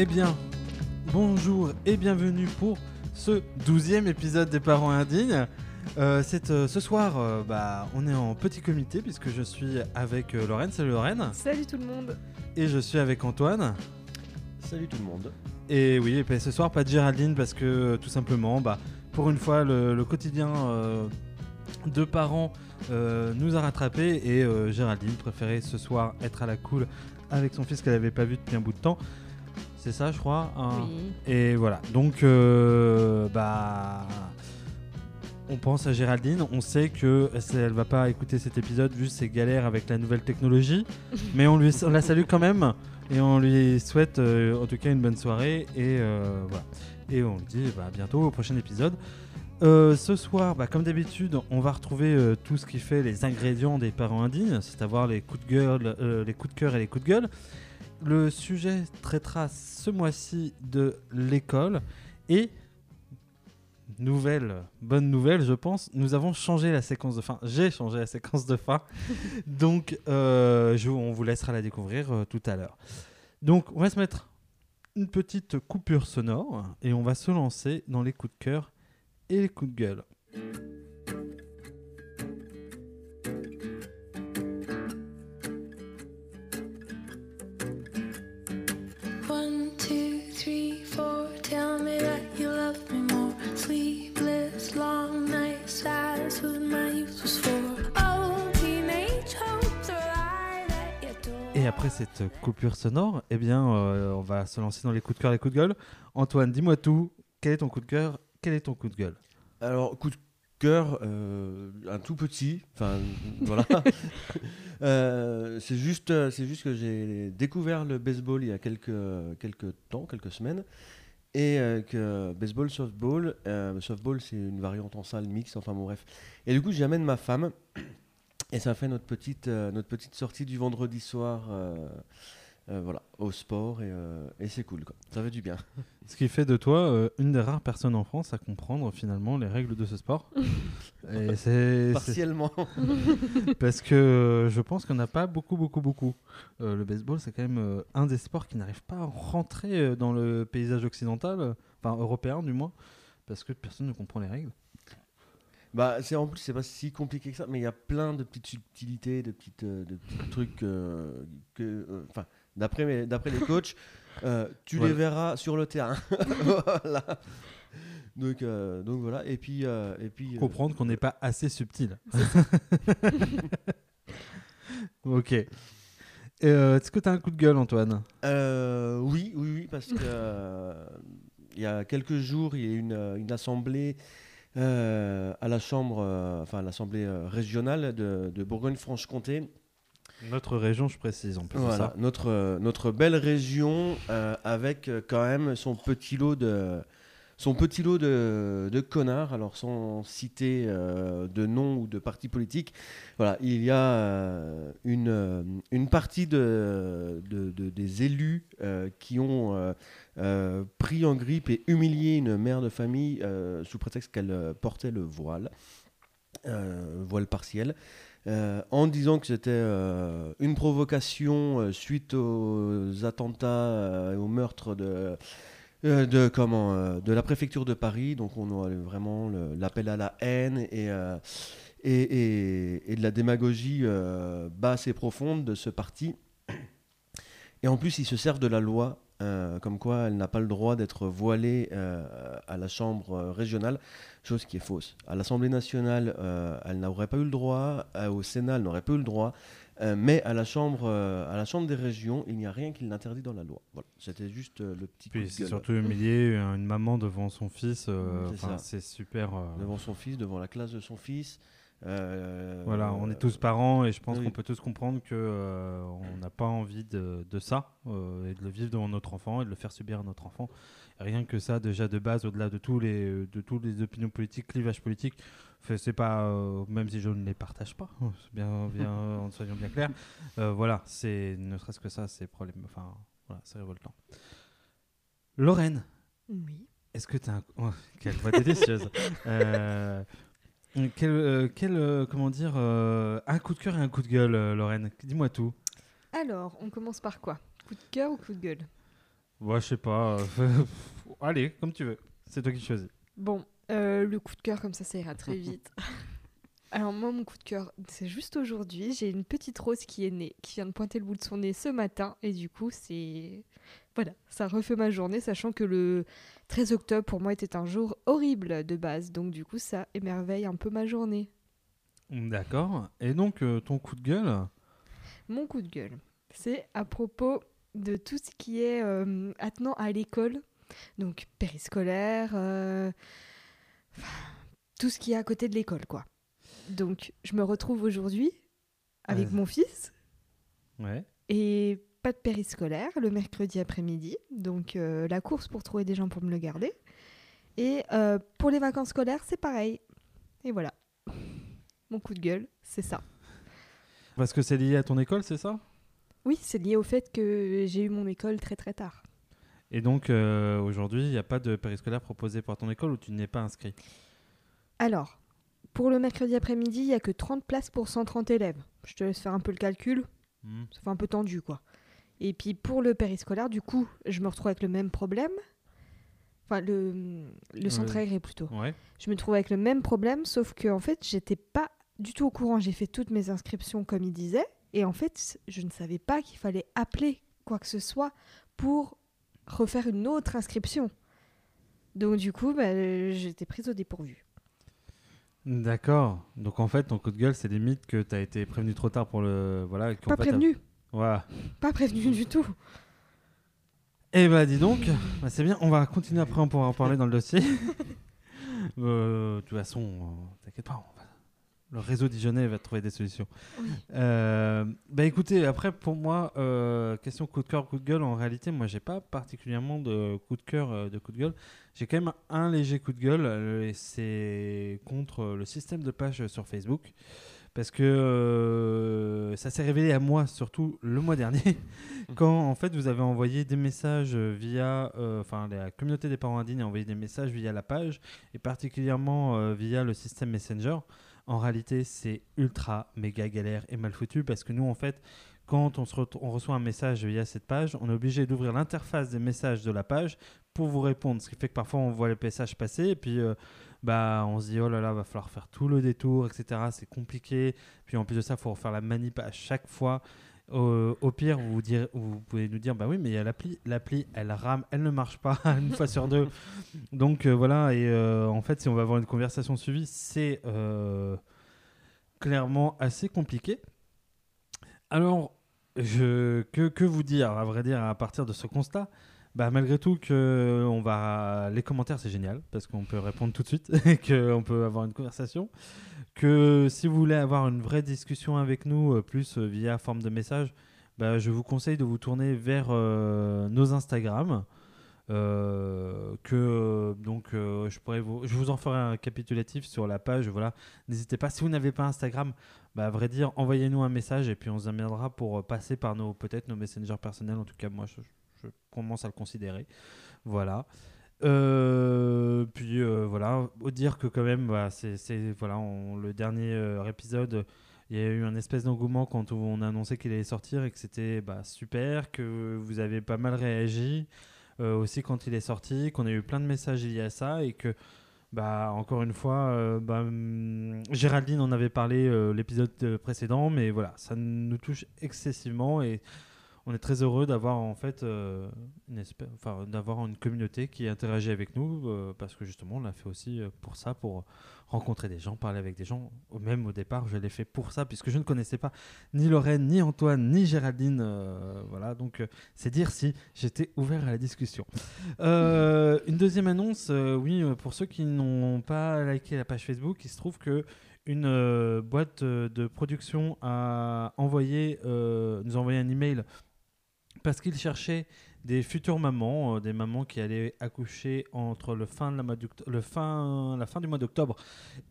Eh bien, bonjour et bienvenue pour ce douzième épisode des parents indignes. Euh, c'est, euh, ce soir, euh, bah, on est en petit comité puisque je suis avec euh, Lorraine. Salut Lorraine. Salut tout le monde. Et je suis avec Antoine. Salut tout le monde. Et oui, et ce soir, pas de Géraldine parce que tout simplement, bah, pour une fois, le, le quotidien euh, de parents euh, nous a rattrapés et euh, Géraldine préférait ce soir être à la cool avec son fils qu'elle n'avait pas vu depuis un bout de temps. C'est ça, je crois. hein Oui. Et voilà. Donc, euh, bah. On pense à Géraldine, on sait que elle va pas écouter cet épisode vu ses galères avec la nouvelle technologie, mais on, lui, on la salue quand même et on lui souhaite euh, en tout cas une bonne soirée et euh, voilà. Et on lui dit bah, à bientôt au prochain épisode. Euh, ce soir, bah, comme d'habitude, on va retrouver euh, tout ce qui fait les ingrédients des parents indignes, c'est à dire les coups de gueule, euh, les coups de cœur et les coups de gueule. Le sujet traitera ce mois-ci de l'école et nouvelle, bonne nouvelle, je pense, nous avons changé la séquence de fin. J'ai changé la séquence de fin, donc euh, je- on vous laissera la découvrir euh, tout à l'heure. Donc, on va se mettre une petite coupure sonore et on va se lancer dans les coups de cœur et les coups de gueule. Three, four. Tell me that you love me more. Sleepless, long nights, that's what my youth was for. Oh, teenage hope, the lie that you told. Et après cette coupure sonore, eh bien, euh, on va se lancer dans les coups de cœur et les coups de gueule. Antoine, dis-moi tout. Quel est ton coup de cœur? Quel est ton coup de gueule? Alors, coup de cœur, euh, un tout petit, enfin voilà. Euh, c'est juste, euh, c'est juste que j'ai découvert le baseball il y a quelques, temps, quelques semaines. Et que baseball, softball, softball c'est une variante en salle mixte, enfin bon bref. Et du coup j'amène ma femme et ça fait notre petite sortie du vendredi soir euh, voilà, au sport et, euh, et c'est cool quoi. Ça fait du bien. Ce qui fait de toi euh, une des rares personnes en France à comprendre finalement les règles de ce sport. et c'est Partiellement. parce que je pense qu'on n'a pas beaucoup, beaucoup, beaucoup. Le baseball, c'est quand même un des sports qui n'arrive pas à rentrer dans le paysage occidental, enfin européen du moins, parce que personne ne comprend les règles. Bah, c'est en plus, c'est pas si compliqué que ça, mais il y a plein de petites subtilités, de, petites, de petits trucs euh, que, enfin, d'après les coachs, euh, tu les verras sur le terrain. voilà. Donc, euh, donc voilà. Et puis, euh, et puis. Comprendre qu'on n'est pas assez subtil. ok. Est-ce que tu as un coup de gueule, Antoine? Oui, oui, oui, parce que il y a quelques jours, il y a eu une, une assemblée à la chambre, enfin l'assemblée régionale de, de Bourgogne-Franche-Comté. Notre région, je précise en plus. Voilà, ça. notre, euh, notre belle région euh, avec euh, quand même son petit lot de, son petit lot de, de connards, alors sans citer euh, de nom ou de parti politique. Voilà, il y a euh, une, une partie de, de- de- des élus euh, qui ont pris en grippe et humilié une mère de famille sous prétexte qu'elle portait le voile, voile partiel. Euh, en disant que c'était euh, une provocation euh, suite aux attentats et au meurtre de, de, comment, de la préfecture de Paris. Donc on a vraiment l'appel à la haine et, et, et- et de la démagogie basse et profonde de ce parti. Et en plus, ils se servent de la loi, euh, comme quoi elle n'a pas le droit d'être voilée euh, à la Chambre euh, régionale, chose qui est fausse. À l'Assemblée nationale, euh, elle n'aurait pas eu le droit, au Sénat, elle n'aurait pas eu le droit, mais à la, chambre, à la Chambre des régions, il n'y a rien qui l'interdit dans la loi. Voilà. C'était juste le petit Puis c'est surtout humilier une maman devant son fils. C'est super. Devant son fils, devant la classe de son fils. Euh, Voilà, on est tous parents et je pense oui. qu'on peut tous comprendre que euh, on n'a pas envie de, de ça euh, et de le vivre devant notre enfant et de le faire subir à notre enfant. Rien que ça, déjà de base, au-delà de tous les de tous les opinions politiques, clivages politiques, c'est pas euh, même si je ne les partage pas, hein, bien, bien, en soyons bien clairs. euh, voilà, c'est ne serait-ce que ça, c'est problème. Enfin, voilà, c'est révoltant. Lorraine, Oui. est-ce que tu as un... oh, quelle voix délicieuse Euh, quel, euh, quel, euh, comment dire, euh, un coup de cœur et un coup de gueule, Lorraine Dis-moi tout. Alors, on commence par quoi? Coup de cœur ou coup de gueule? Ouais, je sais pas. Allez, comme tu veux. C'est toi qui choisis. Bon, euh, le coup de cœur, comme ça, ça ira très vite. Alors moi, mon coup de cœur, c'est juste aujourd'hui. J'ai une petite rose qui est née, qui vient de pointer le bout de son nez ce matin. Et du coup, c'est... Voilà, ça refait ma journée, sachant que le 13 octobre, pour moi, était un jour horrible de base. Donc du coup, ça émerveille un peu ma journée. D'accord. Et donc, euh, ton coup de gueule? Mon coup de gueule, c'est à propos de tout ce qui est euh, attenant à l'école, donc périscolaire, euh, tout ce qui est à côté de l'école, quoi. Donc, je me retrouve aujourd'hui avec Ouais. mon fils Ouais. et pas de périscolaire le mercredi après-midi, donc euh, la course pour trouver des gens pour me le garder. Et euh, pour les vacances scolaires, c'est pareil. Et voilà. Mon coup de gueule, c'est ça. Parce que c'est lié à ton école, c'est ça? Oui, c'est lié au fait que j'ai eu mon école très très tard. Et donc, euh, aujourd'hui, il n'y a pas de périscolaire proposé par ton école où tu n'es pas inscrit? Alors, pour le mercredi après-midi, il n'y a que 30 places pour 130 élèves. Je te laisse faire un peu le calcul, Hmm. ça fait un peu tendu quoi. Et puis pour le périscolaire, du coup, je me retrouve avec le même problème. Enfin, le, le centre aéré plutôt. Ouais. Je me trouve avec le même problème, sauf que en fait, j'étais pas du tout au courant. J'ai fait toutes mes inscriptions comme il disait, et en fait, je ne savais pas qu'il fallait appeler quoi que ce soit pour refaire une autre inscription. Donc du coup, bah, j'étais prise au dépourvu. D'accord. Donc, en fait, ton coup de gueule, c'est limite que tu as été prévenu trop tard pour le. Voilà. Pas fait, prévenu, Voilà. pas prévenu du tout. Eh bah, dis donc, bah, c'est bien. On va continuer après, on pourra en parler dans le dossier. Euh, de toute façon, euh, t'inquiète pas. on va- Le réseau Dijonais va trouver des solutions. Oui. Euh, bah écoutez, après pour moi, question coup de cœur, coup de gueule, en réalité, moi j'ai pas particulièrement de coup de cœur, de coup de gueule. J'ai quand même un léger coup de gueule, et c'est contre le système de page sur Facebook. Parce que euh, ça s'est révélé à moi, surtout le mois dernier, quand en fait vous avez envoyé des messages via, euh, enfin la communauté des parents indignes a envoyé des messages via la page, et particulièrement euh, via le système Messenger. En réalité, c'est ultra méga galère et mal foutu parce que nous, en fait, quand on, se on reçoit un message via cette page, on est obligé d'ouvrir l'interface des messages de la page pour vous répondre. Ce qui fait que parfois, on voit les messages passer et puis euh, bah, on se dit, oh là là, va falloir faire tout le détour, etc. C'est compliqué. Puis en plus de ça, il faut refaire la manip à chaque fois. Au, pire, vous, vous pouvez nous dire, bah oui, mais il y a l'appli, l'appli, elle rame, elle ne marche pas une fois sur deux. Donc euh, voilà, et euh, en fait, si on va avoir une conversation suivie, c'est euh, clairement assez compliqué. Alors, je, que, que vous dire, à vrai dire, à partir de ce constat bah, malgré tout, que on va... les commentaires, c'est génial, parce qu'on peut répondre tout de suite, et qu'on peut avoir une conversation. Que si vous voulez avoir une vraie discussion avec nous, euh, plus euh, via forme de message, bah, je vous conseille de vous tourner vers euh, nos Instagram. Euh, que euh, donc euh, je pourrais vous je vous en ferai un capitulatif sur la page voilà n'hésitez pas si vous n'avez pas Instagram bah vrai dire envoyez-nous un message et puis on se amènera pour euh, passer par nos peut-être nos messengers personnels en tout cas moi je, je commence à le considérer. Voilà. Euh, puis euh, voilà. Au dire que quand même bah, c'est voilà le dernier euh, épisode il y a eu un espèce d'engouement quand on a annoncé qu'il allait sortir et que c'était bah, super, que vous avez pas mal réagi aussi quand il est sorti, qu'on a eu plein de messages liés à ça et que, bah, encore une fois, hum, Géraldine en avait parlé l'épisode précédent, mais voilà, ça nous touche excessivement et on est très heureux d'avoir en fait euh, une espèce, enfin, d'avoir une communauté qui interagit avec nous euh, parce que justement on l'a fait aussi euh, pour ça, pour rencontrer des gens, parler avec des gens. Même au départ, je l'ai fait pour ça puisque je ne connaissais pas ni Lorraine, ni Antoine, ni Géraldine. euh, voilà, donc c'est dire si j'étais ouvert à la discussion. Une deuxième annonce, oui, pour ceux qui n'ont pas liké la page Facebook, il se trouve que une boîte de production a envoyé, nous a envoyé un email parce qu'il cherchait des futures mamans, euh, des mamans qui allaient accoucher entre le fin la, fin, du mois d'octobre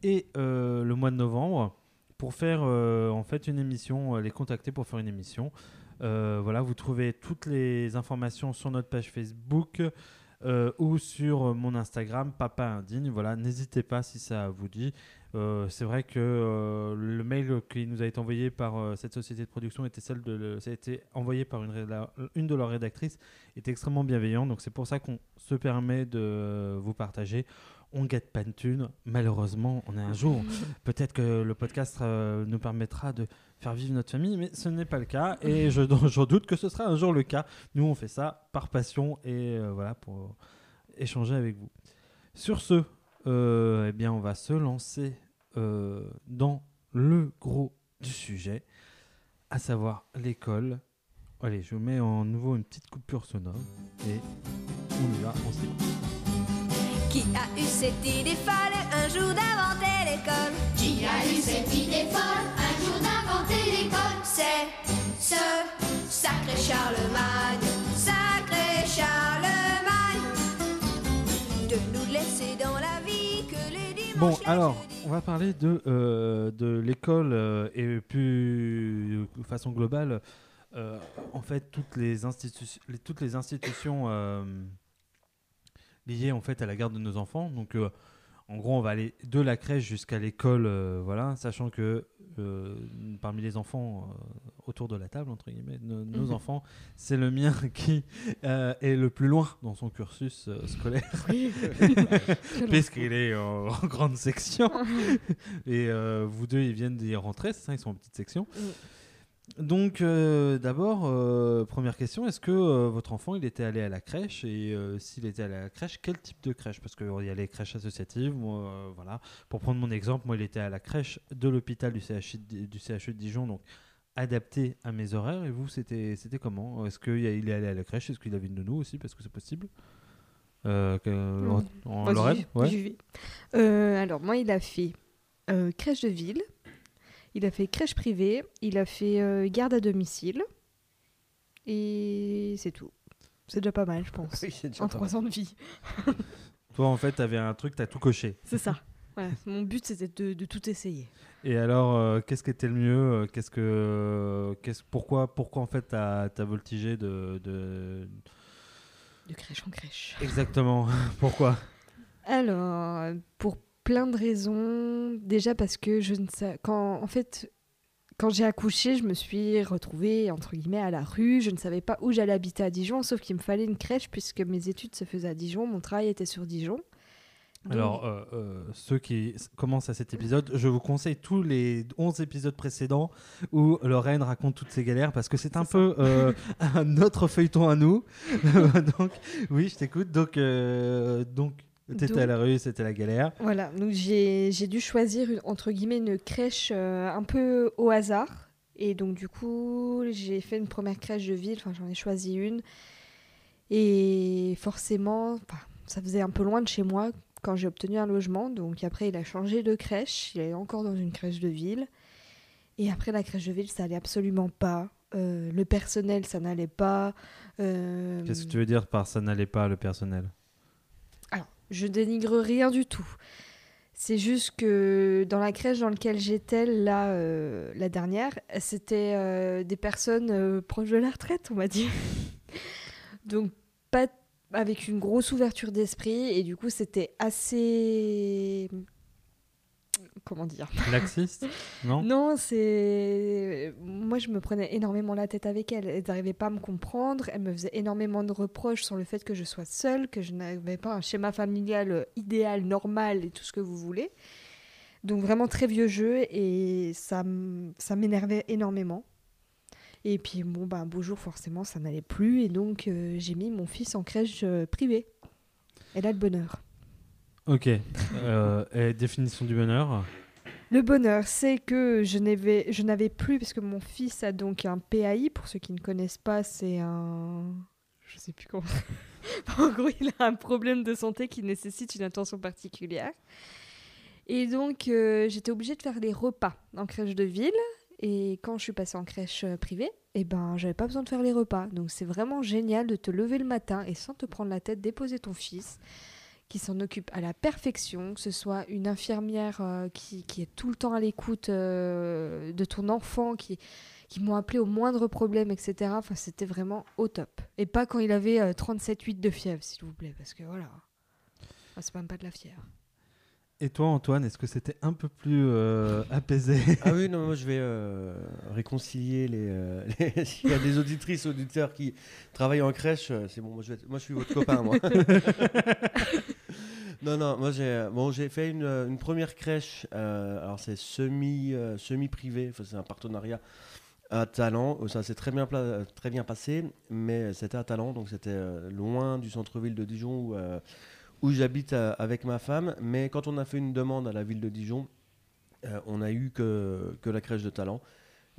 et euh, le mois de novembre pour faire euh, en fait une émission, les contacter pour faire une émission. Voilà, vous trouvez toutes les informations sur notre page Facebook ou sur mon Instagram, Papa Indigne. Voilà, n'hésitez pas si ça vous dit. Euh, c'est vrai que euh, le mail qui nous a été envoyé par euh, cette société de production était celle de le- ça a été envoyé par une, de leurs rédactrices était extrêmement bienveillant. Donc c'est pour ça qu'on se permet de vous partager. On guette pas de thunes. Malheureusement on est un jour. Peut-être que le podcast nous permettra de faire vivre notre famille mais ce n'est pas le cas. Et je, je doute que ce sera un jour le cas. Nous on fait ça par passion et voilà pour échanger avec vous. Sur ce euh, eh bien, on va se lancer euh, dans le gros du sujet, à savoir l'école. Allez, je vous mets en nouveau une petite coupure sonore et on y va, on s'écoute. Qui a eu cette idée folle un jour d'inventer l'école? Qui a eu cette idée folle un jour d'inventer l'école? C'est ce sacré Charlemagne, sacré Charlemagne, de nous laisser dans la Bon, alors, on va parler de, euh, de l'école euh, et plus de façon globale. euh, en fait, toutes les, toutes institutions euh, liées en fait à la garde de nos enfants. Donc, euh, en gros, on va aller de la crèche jusqu'à l'école, euh, voilà, sachant que euh, parmi les enfants euh, autour de la table, entre guillemets, nos, nos Mhm. enfants, c'est le mien qui est le plus loin dans son cursus scolaire puisqu'il est en, en grande section. Et vous deux, ils viennent d'y rentrer, c'est ça Ils sont en petite section. Donc, euh, d'abord, euh, première question, est-ce que euh, votre enfant, il était allé à la crèche Et s'il était allé à la crèche, quel type de crèche? Parce qu'il y a les crèches associatives, moi, voilà. Pour prendre mon exemple, moi, il était à la crèche de l'hôpital du CHU, du CHU de Dijon, donc adapté à mes horaires. Et vous, c'était comment? Est-ce qu'il est allé à la crèche? Est-ce qu'il avait une nounou aussi? Parce que c'est possible que- en, en Vas-y, Lorraine? Ouais. j'y vais. Alors, moi, il a fait crèche de ville, il a fait crèche privée, il a fait euh, garde à domicile, et c'est tout. C'est déjà pas mal, je pense. Oui, c'est déjà En pas trois ans de vie. Toi, en fait, tu avais un truc, tu as tout coché. C'est ça. Voilà, Mon but, c'était de, de tout essayer. Et alors, euh, qu'est-ce qui était le mieux euh, Qu'est-ce que, qu'est-ce, pourquoi, pourquoi en fait t'as, as voltigé de, de... De crèche en crèche. Exactement. pourquoi? Alors, pour plein de raisons. Déjà parce que je ne sais. Quand, en fait, quand j'ai accouché, je me suis retrouvée, entre guillemets, à la rue. Je ne savais pas où j'allais habiter à Dijon, sauf qu'il me fallait une crèche puisque mes études se faisaient à Dijon, mon travail était sur Dijon. Donc, Alors, euh, euh, ceux qui commencent à cet épisode, je vous conseille tous les 11 épisodes précédents où Lorraine raconte toutes ses galères parce que c'est un peu euh, un autre feuilleton à nous. donc, oui, je t'écoute. Donc, euh, donc t'étais à la rue, c'était la galère. Voilà, donc j'ai dû choisir une- entre guillemets une crèche euh, un peu au hasard. Et donc du coup, j'ai fait une première crèche de ville, enfin j'en ai choisi une. Et forcément, ça faisait un peu loin de chez moi quand j'ai obtenu un logement. Donc après, il a changé de crèche, il est encore dans une crèche de ville. Et après la crèche de ville, ça allait absolument pas. Euh, le personnel, ça n'allait pas. Euh, Qu'est-ce que tu veux dire par ça n'allait pas le personnel? Je dénigre rien du tout. C'est juste que dans la crèche dans laquelle j'étais, là, euh, la dernière, c'était euh, des personnes euh, proches de la retraite, on va dire. Donc, pas avec une grosse ouverture d'esprit, et du coup, c'était assez. Comment dire Laxiste Non? Non, c'est. Moi, je me prenais énormément la tête avec elle. Elle n'arrivait pas à me comprendre. Elle me faisait énormément de reproches sur le fait que je sois seule, que je n'avais pas un schéma familial idéal, normal et tout ce que vous voulez. Donc, vraiment très vieux jeu et ça, ça m'énervait énormément. Et puis, bon, bah, un beau jour, forcément, ça n'allait plus. Et donc, euh, j'ai mis mon fils en crèche euh, privée. Et là, le bonheur. Ok. Euh, et définition du bonheur Le bonheur, c'est que je n'avais, plus, parce que mon fils a donc un PAI, pour ceux qui ne connaissent pas, c'est un... Je sais plus comment... en gros, il a un problème de santé qui nécessite une attention particulière. Et donc, euh, j'étais obligée de faire les repas en crèche de ville. Et quand je suis passée en crèche euh, privée, eh ben, j'avais pas besoin de faire les repas. Donc, c'est vraiment génial de te lever le matin et sans te prendre la tête, déposer ton fils qui s'en occupe à la perfection, que ce soit une infirmière euh, qui, est tout le temps à l'écoute euh, de ton enfant, qui, qui m'ont appelé au moindre problème, etc. C'était vraiment au top. Et pas quand il avait 37,8 de fièvre, s'il vous plaît, parce que voilà, c'est même pas de la fièvre. Et toi, Antoine, est-ce que c'était un peu plus euh, apaisé Ah oui, non, moi je vais euh, réconcilier les. euh, les- S'il y a des auditrices, auditeurs qui travaillent en crèche, euh, c'est bon, moi je, vais être- moi je suis votre copain, moi. non, non, moi j'ai bon, j'ai fait une, une première crèche, alors c'est semi, semi-privé, enfin, c'est un partenariat à Talent, ça s'est très bien, très bien passé, mais c'était à Talent, donc c'était loin du centre-ville de Dijon où, où j'habite euh, avec ma femme, mais quand on a fait une demande à la ville de Dijon, euh, on a eu que, que la crèche de talent.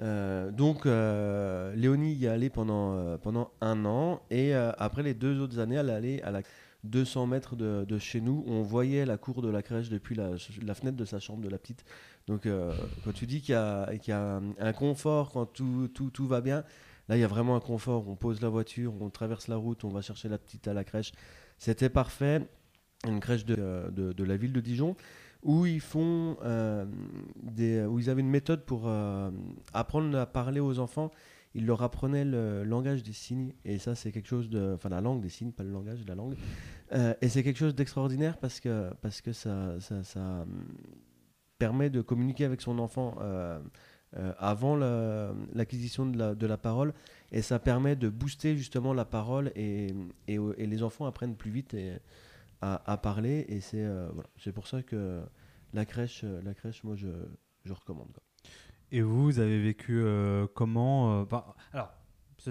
Euh, donc Léonie y est allée pendant, pendant un an et après les deux autres années, elle est allée à la 200 mètres de, de chez nous. On voyait la cour de la crèche depuis la, fenêtre de sa chambre de la petite. Donc quand tu dis qu'il y a, qu'il y a un, un confort quand tout, tout, tout va bien, là il y a vraiment un confort. On pose la voiture, on traverse la route, on va chercher la petite à la crèche. C'était parfait. Une crèche de, de, de la ville de Dijon où ils font euh, des, où ils avaient une méthode pour euh, apprendre à parler aux enfants. Ils leur apprenaient le langage des signes et ça c'est quelque chose de, enfin la langue des signes, pas le langage, la langue. Euh, et c'est quelque chose d'extraordinaire parce que parce que ça ça, permet de communiquer avec son enfant. euh, euh, avant la- l'acquisition de la, de la parole et ça permet de booster justement la parole et, et, les enfants apprennent plus vite à, parler et c'est euh, c'est pour ça que la crèche euh, la crèche moi je, je recommande quoi. Et vous, vous avez vécu euh, comment Alors,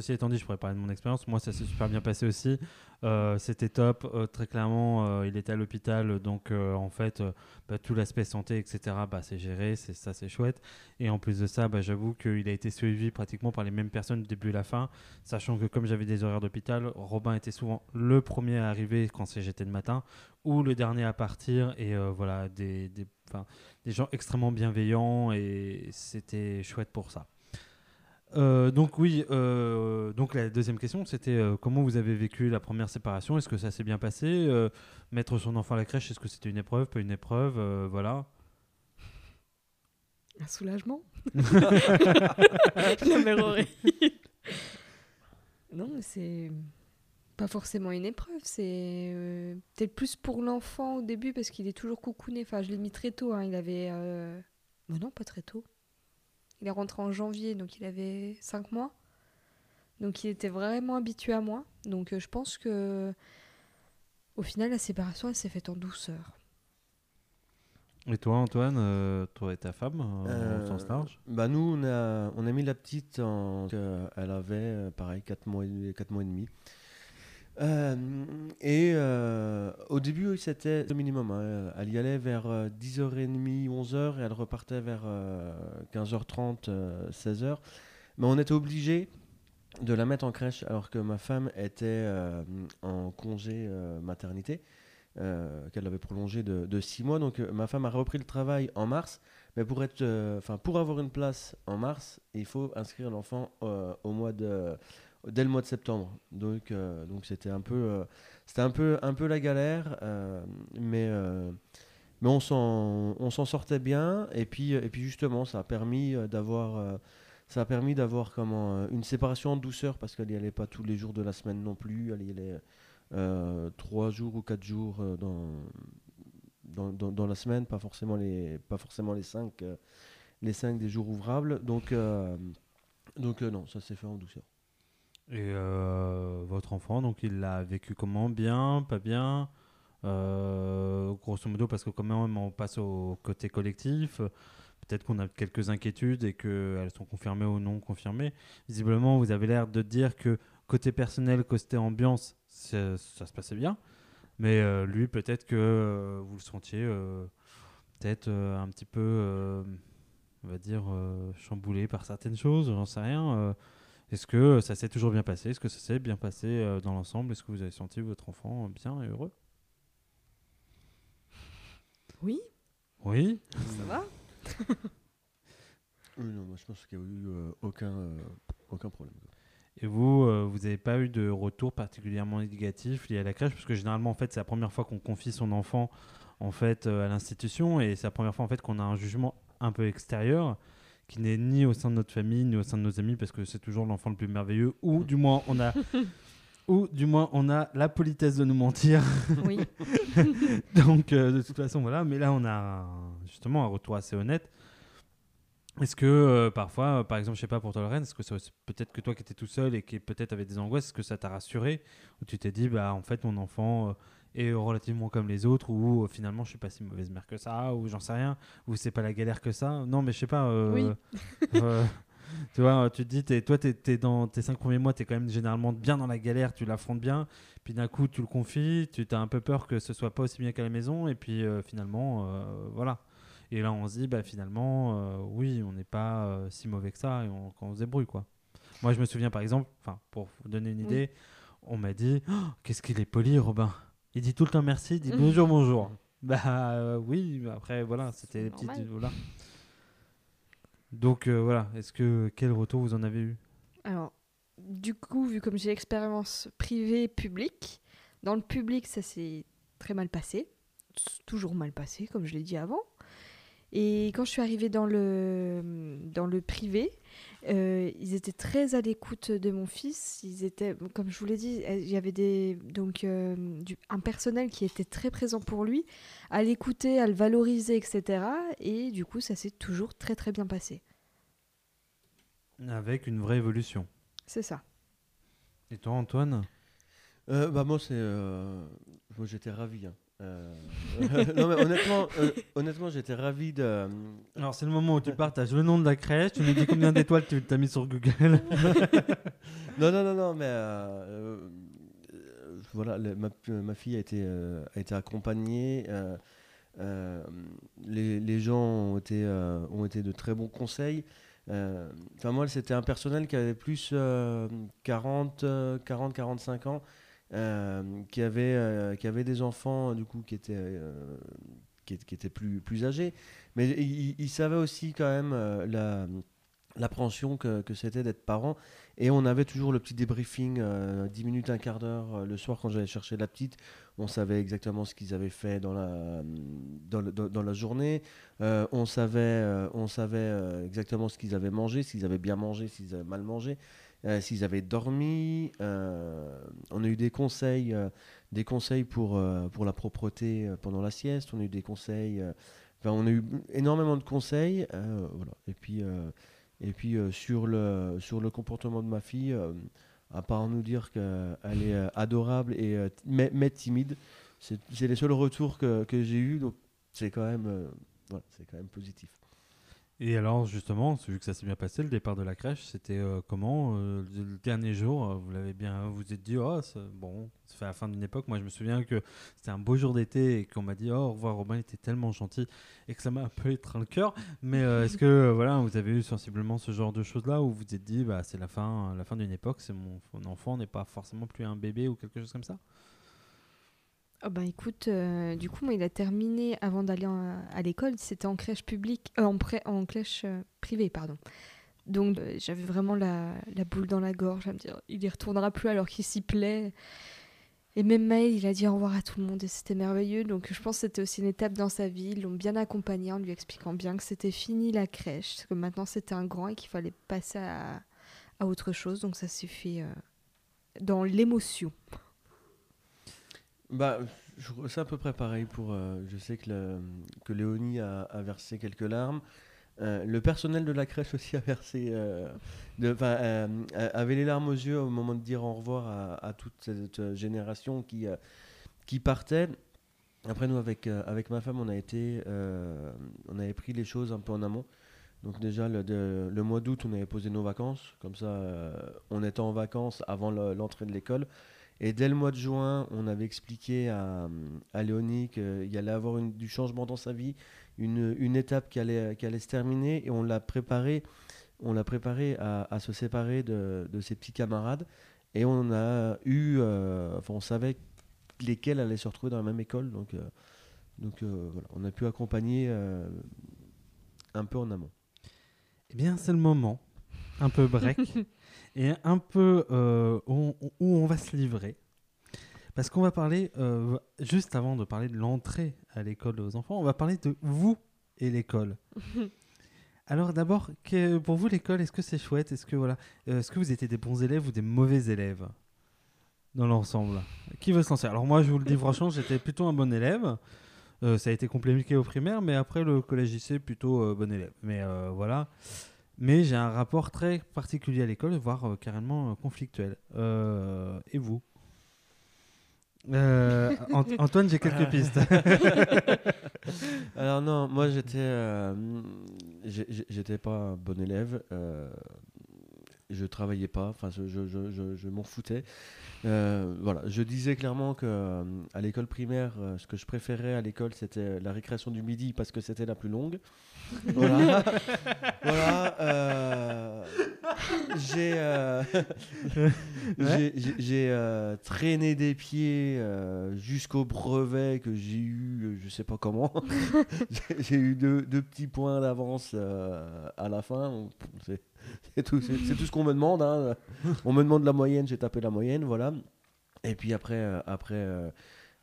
ceci étant dit, je pourrais parler de mon expérience. Moi, ça s'est super bien passé aussi. Euh, C'était top. Euh, très clairement, euh, il était à l'hôpital. Donc, en fait, bah, tout l'aspect santé, etc., bah, c'est géré. Ça, c'est chouette. Et en plus de ça, bah, j'avoue qu'il a été suivi pratiquement par les mêmes personnes du début à la fin. Sachant que comme j'avais des horaires d'hôpital, Robin était souvent le premier à arriver quand j'étais le matin ou le dernier à partir. Et voilà, des, des gens extrêmement bienveillants et c'était chouette pour ça. Euh, donc oui, euh, donc la deuxième question, c'était euh, comment vous avez vécu la première séparation? Est-ce que ça s'est bien passé? Mettre son enfant à la crèche, est-ce que c'était une épreuve, pas une épreuve? Voilà. Un soulagement? La mère horrible. Non, mais c'est pas forcément une épreuve. C'est peut-être plus pour l'enfant au début parce qu'il est toujours coucouné. Enfin, je l'ai mis très tôt. hein. Il avait. Mais non, pas très tôt. Il est rentré en janvier, donc il avait 5 mois. Donc il était vraiment habitué à moi. Donc euh, je pense que. Au final, la séparation, elle s'est faite en douceur. Et toi, Antoine, euh, toi et ta femme, euh, Euh, au sens large? Bah nous on a on a mis la petite en euh, elle avait euh, pareil 4 mois et, quatre mois et demi. Euh, et euh, au début c'était le minimum. hein. Elle y allait vers euh, 10h30, 11h et elle repartait vers euh, 15h30, euh, 16h. Mais on était obligé de la mettre en crèche alors que ma femme était euh, en congé euh, maternité, euh, qu'elle avait prolongé de 6 mois. Donc euh, ma femme a repris le travail en mars. Mais pour, être, euh, pour avoir une place en mars, il faut inscrire l'enfant euh, au mois de, dès le mois de septembre. Donc, euh, donc c'était un peu, euh, c'était un peu, un peu la galère, euh, mais, mais on s'en, on s'en sortait bien. Et puis, et puis justement, ça a permis d'avoir, ça a permis d'avoir comment une séparation en douceur parce qu'elle n'y allait pas tous les jours de la semaine non plus. Elle y allait trois jours ou quatre jours dans, dans, dans, la semaine, pas forcément les, pas forcément les cinq, les cinq des jours ouvrables. Donc, donc non, ça s'est fait en douceur. Et euh, votre enfant, donc il l'a vécu comment? Bien, pas bien? Euh, Grosso modo, parce que quand même on passe au côté collectif, peut-être qu'on a quelques inquiétudes et qu'elles sont confirmées ou non confirmées. Visiblement, vous avez l'air de dire que côté personnel, côté ambiance, ça, se passait bien. Mais euh, lui, peut-être que vous le sentiez peut-être un petit peu, on va dire, chamboulé par certaines choses, j'en sais rien. Est-ce que ça s'est toujours bien passé? Est-ce que ça s'est bien passé euh, dans l'ensemble? Est-ce que vous avez senti votre enfant bien et heureux? Oui, Oui. ça va? Oui, non, moi je pense qu'il n'y a eu euh, aucun, euh, aucun problème. Et vous, euh, vous n'avez pas eu de retour particulièrement négatif lié à la crèche? Parce que généralement, en fait, c'est la première fois qu'on confie son enfant en fait, euh, à l'institution et c'est la première fois en fait, qu'on a un jugement un peu extérieur qui n'est ni au sein de notre famille ni au sein de nos amis parce que c'est toujours l'enfant le plus merveilleux ou du moins on a Ou du moins, on a la politesse de nous mentir. Oui. Donc, euh, de toute façon, voilà. Mais là, on a un- justement un retour assez honnête. Est-ce que euh, parfois, euh, par exemple, je sais pas pour toi, Lorraine, est-ce que c'est peut-être que toi qui étais tout seul et qui peut-être avait des angoisses, est-ce que ça t'a rassuré? Ou tu t'es dit, bah en fait, mon enfant est relativement comme les autres, ou euh, finalement, je suis pas si mauvaise mère que ça, ou j'en sais rien, ou c'est pas la galère que ça Non, mais je sais pas. euh, Oui. euh, tu vois, tu te dis, t'es- toi, tu es, dans tes cinq premiers mois, tu es quand même généralement bien dans la galère, tu l'affrontes bien. Puis d'un coup, tu le confies, tu as un peu peur que ce soit pas aussi bien qu'à la maison, et puis finalement, voilà. Et là, on se dit, bah, finalement, oui, on n'est pas si mauvais que ça, et on, quand on se débrouille, quoi. Moi, je me souviens, par exemple, enfin, pour vous donner une Oui. idée, on m'a dit, Oh, qu'est-ce qu'il est poli, Robin. Il dit tout le temps merci, il dit bonjour, bonjour. Bah euh, oui, mais après, voilà, c'était les petites. Voilà. Donc, euh, voilà, est-ce que, quel retour vous en avez eu? Alors, du coup, vu comme j'ai l'expérience privée publique, dans le public, ça s'est très mal passé. Toujours mal passé, comme je l'ai dit avant. Et quand je suis arrivée dans le, dans le privé, euh, ils étaient très à l'écoute de mon fils. Ils étaient, comme je vous l'ai dit, euh, il y avait des, donc, euh, du- un personnel qui était très présent pour lui, à l'écouter, à le valoriser, etc. Et du coup, ça s'est toujours très très bien passé. Avec une vraie évolution. C'est ça. Et toi, Antoine? Euh, bah moi c'est euh, moi j'étais ravi hein. Euh, non mais honnêtement euh, honnêtement j'étais ravi de Alors, c'est le moment où tu partages le nom de la crèche, tu nous dis combien d'étoiles tu t'as mis sur Google. non non non non mais euh, euh, voilà le- ma, ma fille a été euh, a été accompagnée. Euh, euh, les, les gens ont été euh, ont été de très bons conseils. Euh, enfin moi c'était un personnel qui avait plus euh, 40 euh, 40 45 ans euh, qui avait euh, qui avait des enfants du coup qui étaient euh, qui, étaient- plus plus âgés. Mais ils il savaient aussi quand même la l'appréhension que, que c'était d'être parent. Et on avait toujours le petit débriefing euh, 10 minutes un quart d'heure le soir quand j'allais chercher la petite. On savait exactement ce qu'ils avaient fait dans la dans, le- dans- la journée. On savait on savait exactement ce qu'ils avaient mangé s'ils avaient bien mangé s'ils avaient mal mangé euh, s'ils avaient dormi euh, on a eu des conseils euh, des conseils pour pour la propreté pendant la sieste on a eu des conseils enfin, on a eu énormément de conseils voilà. Et puis et puis sur le sur le comportement de ma fille à part nous dire qu'elle est adorable et mais, mais timide c'est les seuls retours que, que j'ai eu donc c'est quand même voilà, c'est quand même positif Et alors, justement, vu que ça s'est bien passé, le départ de la crèche, c'était euh, comment euh, le, dernier jour, euh, vous l'avez bien, vous êtes dit, oh, bon, fait la fin d'une époque. Moi, je me souviens que c'était un beau jour d'été et qu'on m'a dit, oh, au revoir, Robin, il était tellement gentil et que ça m'a un peu étreint le cœur. Mais est-ce que, voilà, vous avez eu sensiblement ce genre de choses-là où vous vous êtes dit, bah, c'est la fin, la fin d'une époque, c'est mon, mon enfant n'est pas forcément plus un bébé ou quelque chose comme ça? Ah bah écoute, euh, du coup, moi, il a terminé avant d'aller à l'école. C'était en crèche publique, euh, en, crèche euh, privée, pardon. Donc j'avais vraiment la, boule dans la gorge à me dire, il y retournera plus alors qu'il s'y plaît. Et même Maël, il a dit au revoir à tout le monde et c'était merveilleux. Donc je pense que c'était aussi une étape dans sa vie. Ils l'ont bien accompagné en lui expliquant bien que c'était fini la crèche, que maintenant c'était un grand et qu'il fallait passer à, à autre chose. Donc ça s'est fait dans l'émotion. Bah, je- c'est à peu près pareil pour. euh, je sais que, que Léonie a, versé quelques larmes. Euh, le personnel de la crèche aussi a versé. euh, de- avait les larmes aux yeux au moment de dire au revoir à, toute cette génération qui, qui partait. Après, nous, avec, avec ma femme, on a été. on avait pris les choses un peu en amont. Donc, déjà, le, de- le mois d'août, on avait posé nos vacances. Comme ça, on était en vacances avant le- l'entrée de l'école. Et dès le mois de juin, on avait expliqué à, à Léonie qu'il y allait avoir une- du changement dans sa vie, une, une étape qui allait, qui allait se terminer, et on l'a préparé, on l'a préparé à, à se séparer de, de ses petits camarades. Et on a eu, euh, enfin, on savait lesquels allaient se retrouver dans la même école, donc, euh, donc euh, voilà, on a pu accompagner euh, un peu en amont. Eh bien, c'est le moment, un peu break, et un peu euh, où, où on va se livrer. Parce qu'on va parler, euh, juste avant de parler de l'entrée à l'école aux enfants, on va parler de vous et l'école. Alors d'abord, pour vous l'école, est-ce que c'est chouette? Est-ce que voilà, euh, est-ce que vous étiez des bons élèves ou des mauvais élèves dans l'ensemble? Qui veut se lancer? Alors moi, je vous le dis franchement, j'étais plutôt un bon élève. Euh, ça a été compliqué au primaire, mais après le collège lycée, plutôt euh, bon élève. Mais euh, voilà. Mais j'ai un rapport très particulier à l'école, voire euh, carrément euh, conflictuel. Euh, et vous? Ant- Antoine, j'ai quelques pistes. Alors non, moi j'étais, j'étais pas un bon élève. je travaillais pas, enfin je, je, je, je- je m'en foutais. Voilà, je disais clairement que à l'école primaire, ce que je préférais à l'école, c'était la récréation du midi parce que c'était la plus longue. Voilà. voilà. euh, j'ai euh, j'ai- j'ai- euh, traîné des pieds jusqu'au brevet que j'ai eu, je sais pas comment. J'ai- eu deux, deux petits points d'avance à la fin. C'est tout, tout ce qu'on me demande. hein. On me demande la moyenne, j'ai tapé la moyenne, voilà. Et puis après, après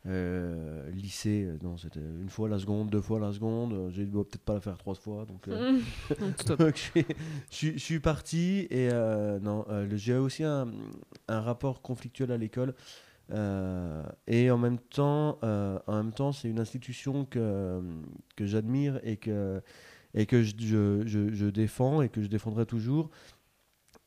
euh, lycée, euh, non, c'était une fois la seconde, deux fois la seconde. euh, J'ai dû peut-être pas la faire trois fois, donc. euh, je, suis- parti et euh, non, euh, j'ai aussi un, un rapport conflictuel à l'école. euh, et en même temps, euh, en même temps, c'est une institution que, que j'admire et que, et que je, je, je- je défends et que je défendrai toujours.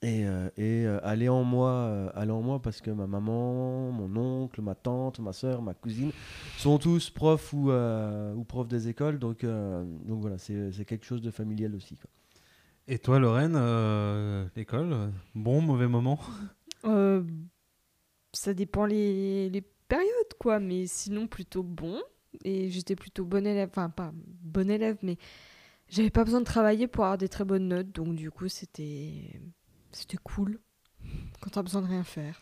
Et, euh, et euh, aller en moi, euh, aller en moi parce que ma maman, mon oncle, ma tante, ma soeur, ma cousine sont tous profs ou, euh, ou profs des écoles. Donc, euh, donc voilà, c'est c'est quelque chose de familial aussi. quoi. Et toi, Lorraine, euh, l'école, bon, mauvais moment? Euh, ça dépend les, les périodes, quoi. Mais sinon, plutôt bon. Et j'étais plutôt bon élève. Enfin, pas bon élève, mais j'avais pas besoin de travailler pour avoir des très bonnes notes. Donc, du coup, c'était c'était cool. Quand t'as besoin de rien faire.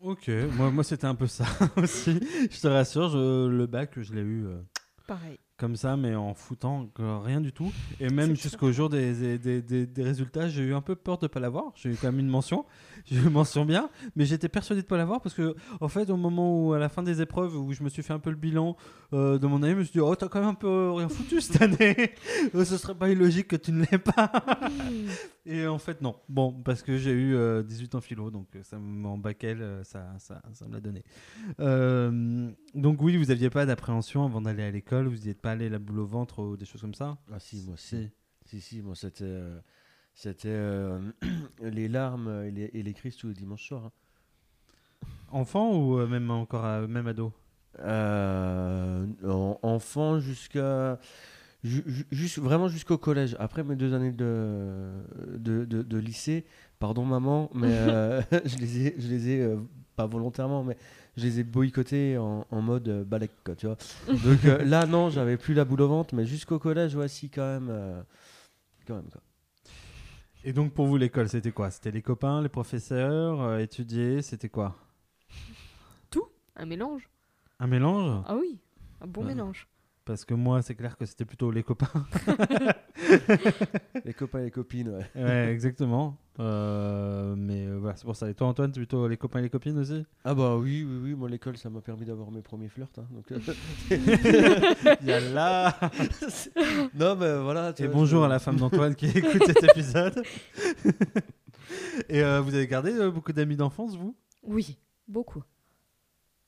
Ok, moi, moi c'était un peu ça aussi. Je te rassure, je- le bac, je l'ai eu euh, Pareil. Comme ça, mais en foutant rien du tout. Et même jusqu'au jour des, des, des- des résultats, j'ai eu un peu peur de pas l'avoir. J'ai eu quand même une mention. J'ai eu une mention bien, mais j'étais persuadé de pas l'avoir parce que, en fait, au moment où, à la fin des épreuves, où je me suis fait un peu le bilan euh, de mon année, je me suis dit, oh, t'as quand même un peu rien foutu cette année. Euh, Ce serait pas illogique que tu ne l'aies pas. Et en fait, non. Bon, parce que j'ai eu euh, 18 en philo, donc euh, ça m- en bac L, euh, ça, ça, ça me l'a donné. Euh, donc oui, vous n'aviez pas d'appréhension avant d'aller à l'école, vous n'y êtes pas allé la boule au ventre ou des choses comme ça Ah si, moi si. Si, si, moi c'était, euh, c'était euh, les larmes et les, et les cris tous les dimanches soirs. hein. Enfant ou euh, même encore à- même ado? Euh, en- enfant jusqu'à ju- ju- juste vraiment jusqu'au collège. Après mes deux années de de, de- de lycée, pardon maman, mais euh, je les ai je les ai euh, pas volontairement, mais je les ai boycottés en, en mode euh, balèque, quoi, tu vois. Donc euh, là non, j'avais plus la boule au ventre, mais jusqu'au collège, voici quand même, euh, quand même quoi. Et donc pour vous, l'école, c'était quoi? C'était les copains, les professeurs, euh, étudier, c'était quoi? Un mélange. Un mélange? Ah oui, un bon Ouais. mélange. Parce que moi, c'est clair que c'était plutôt les copains. Les copains et les copines, ouais. ouais, exactement. Euh, mais euh, voilà, c'est pour ça. Et toi, Antoine, plutôt les copains et les copines aussi? Ah bah oui, oui, oui, moi l'école ça m'a permis d'avoir mes premiers flirts. hein, donc, euh, Yalla non mais voilà. tu Et vois, bonjour je- à la femme d'Antoine qui écoute cet épisode. Et euh, vous avez gardé euh, beaucoup d'amis d'enfance, vous? Oui, beaucoup.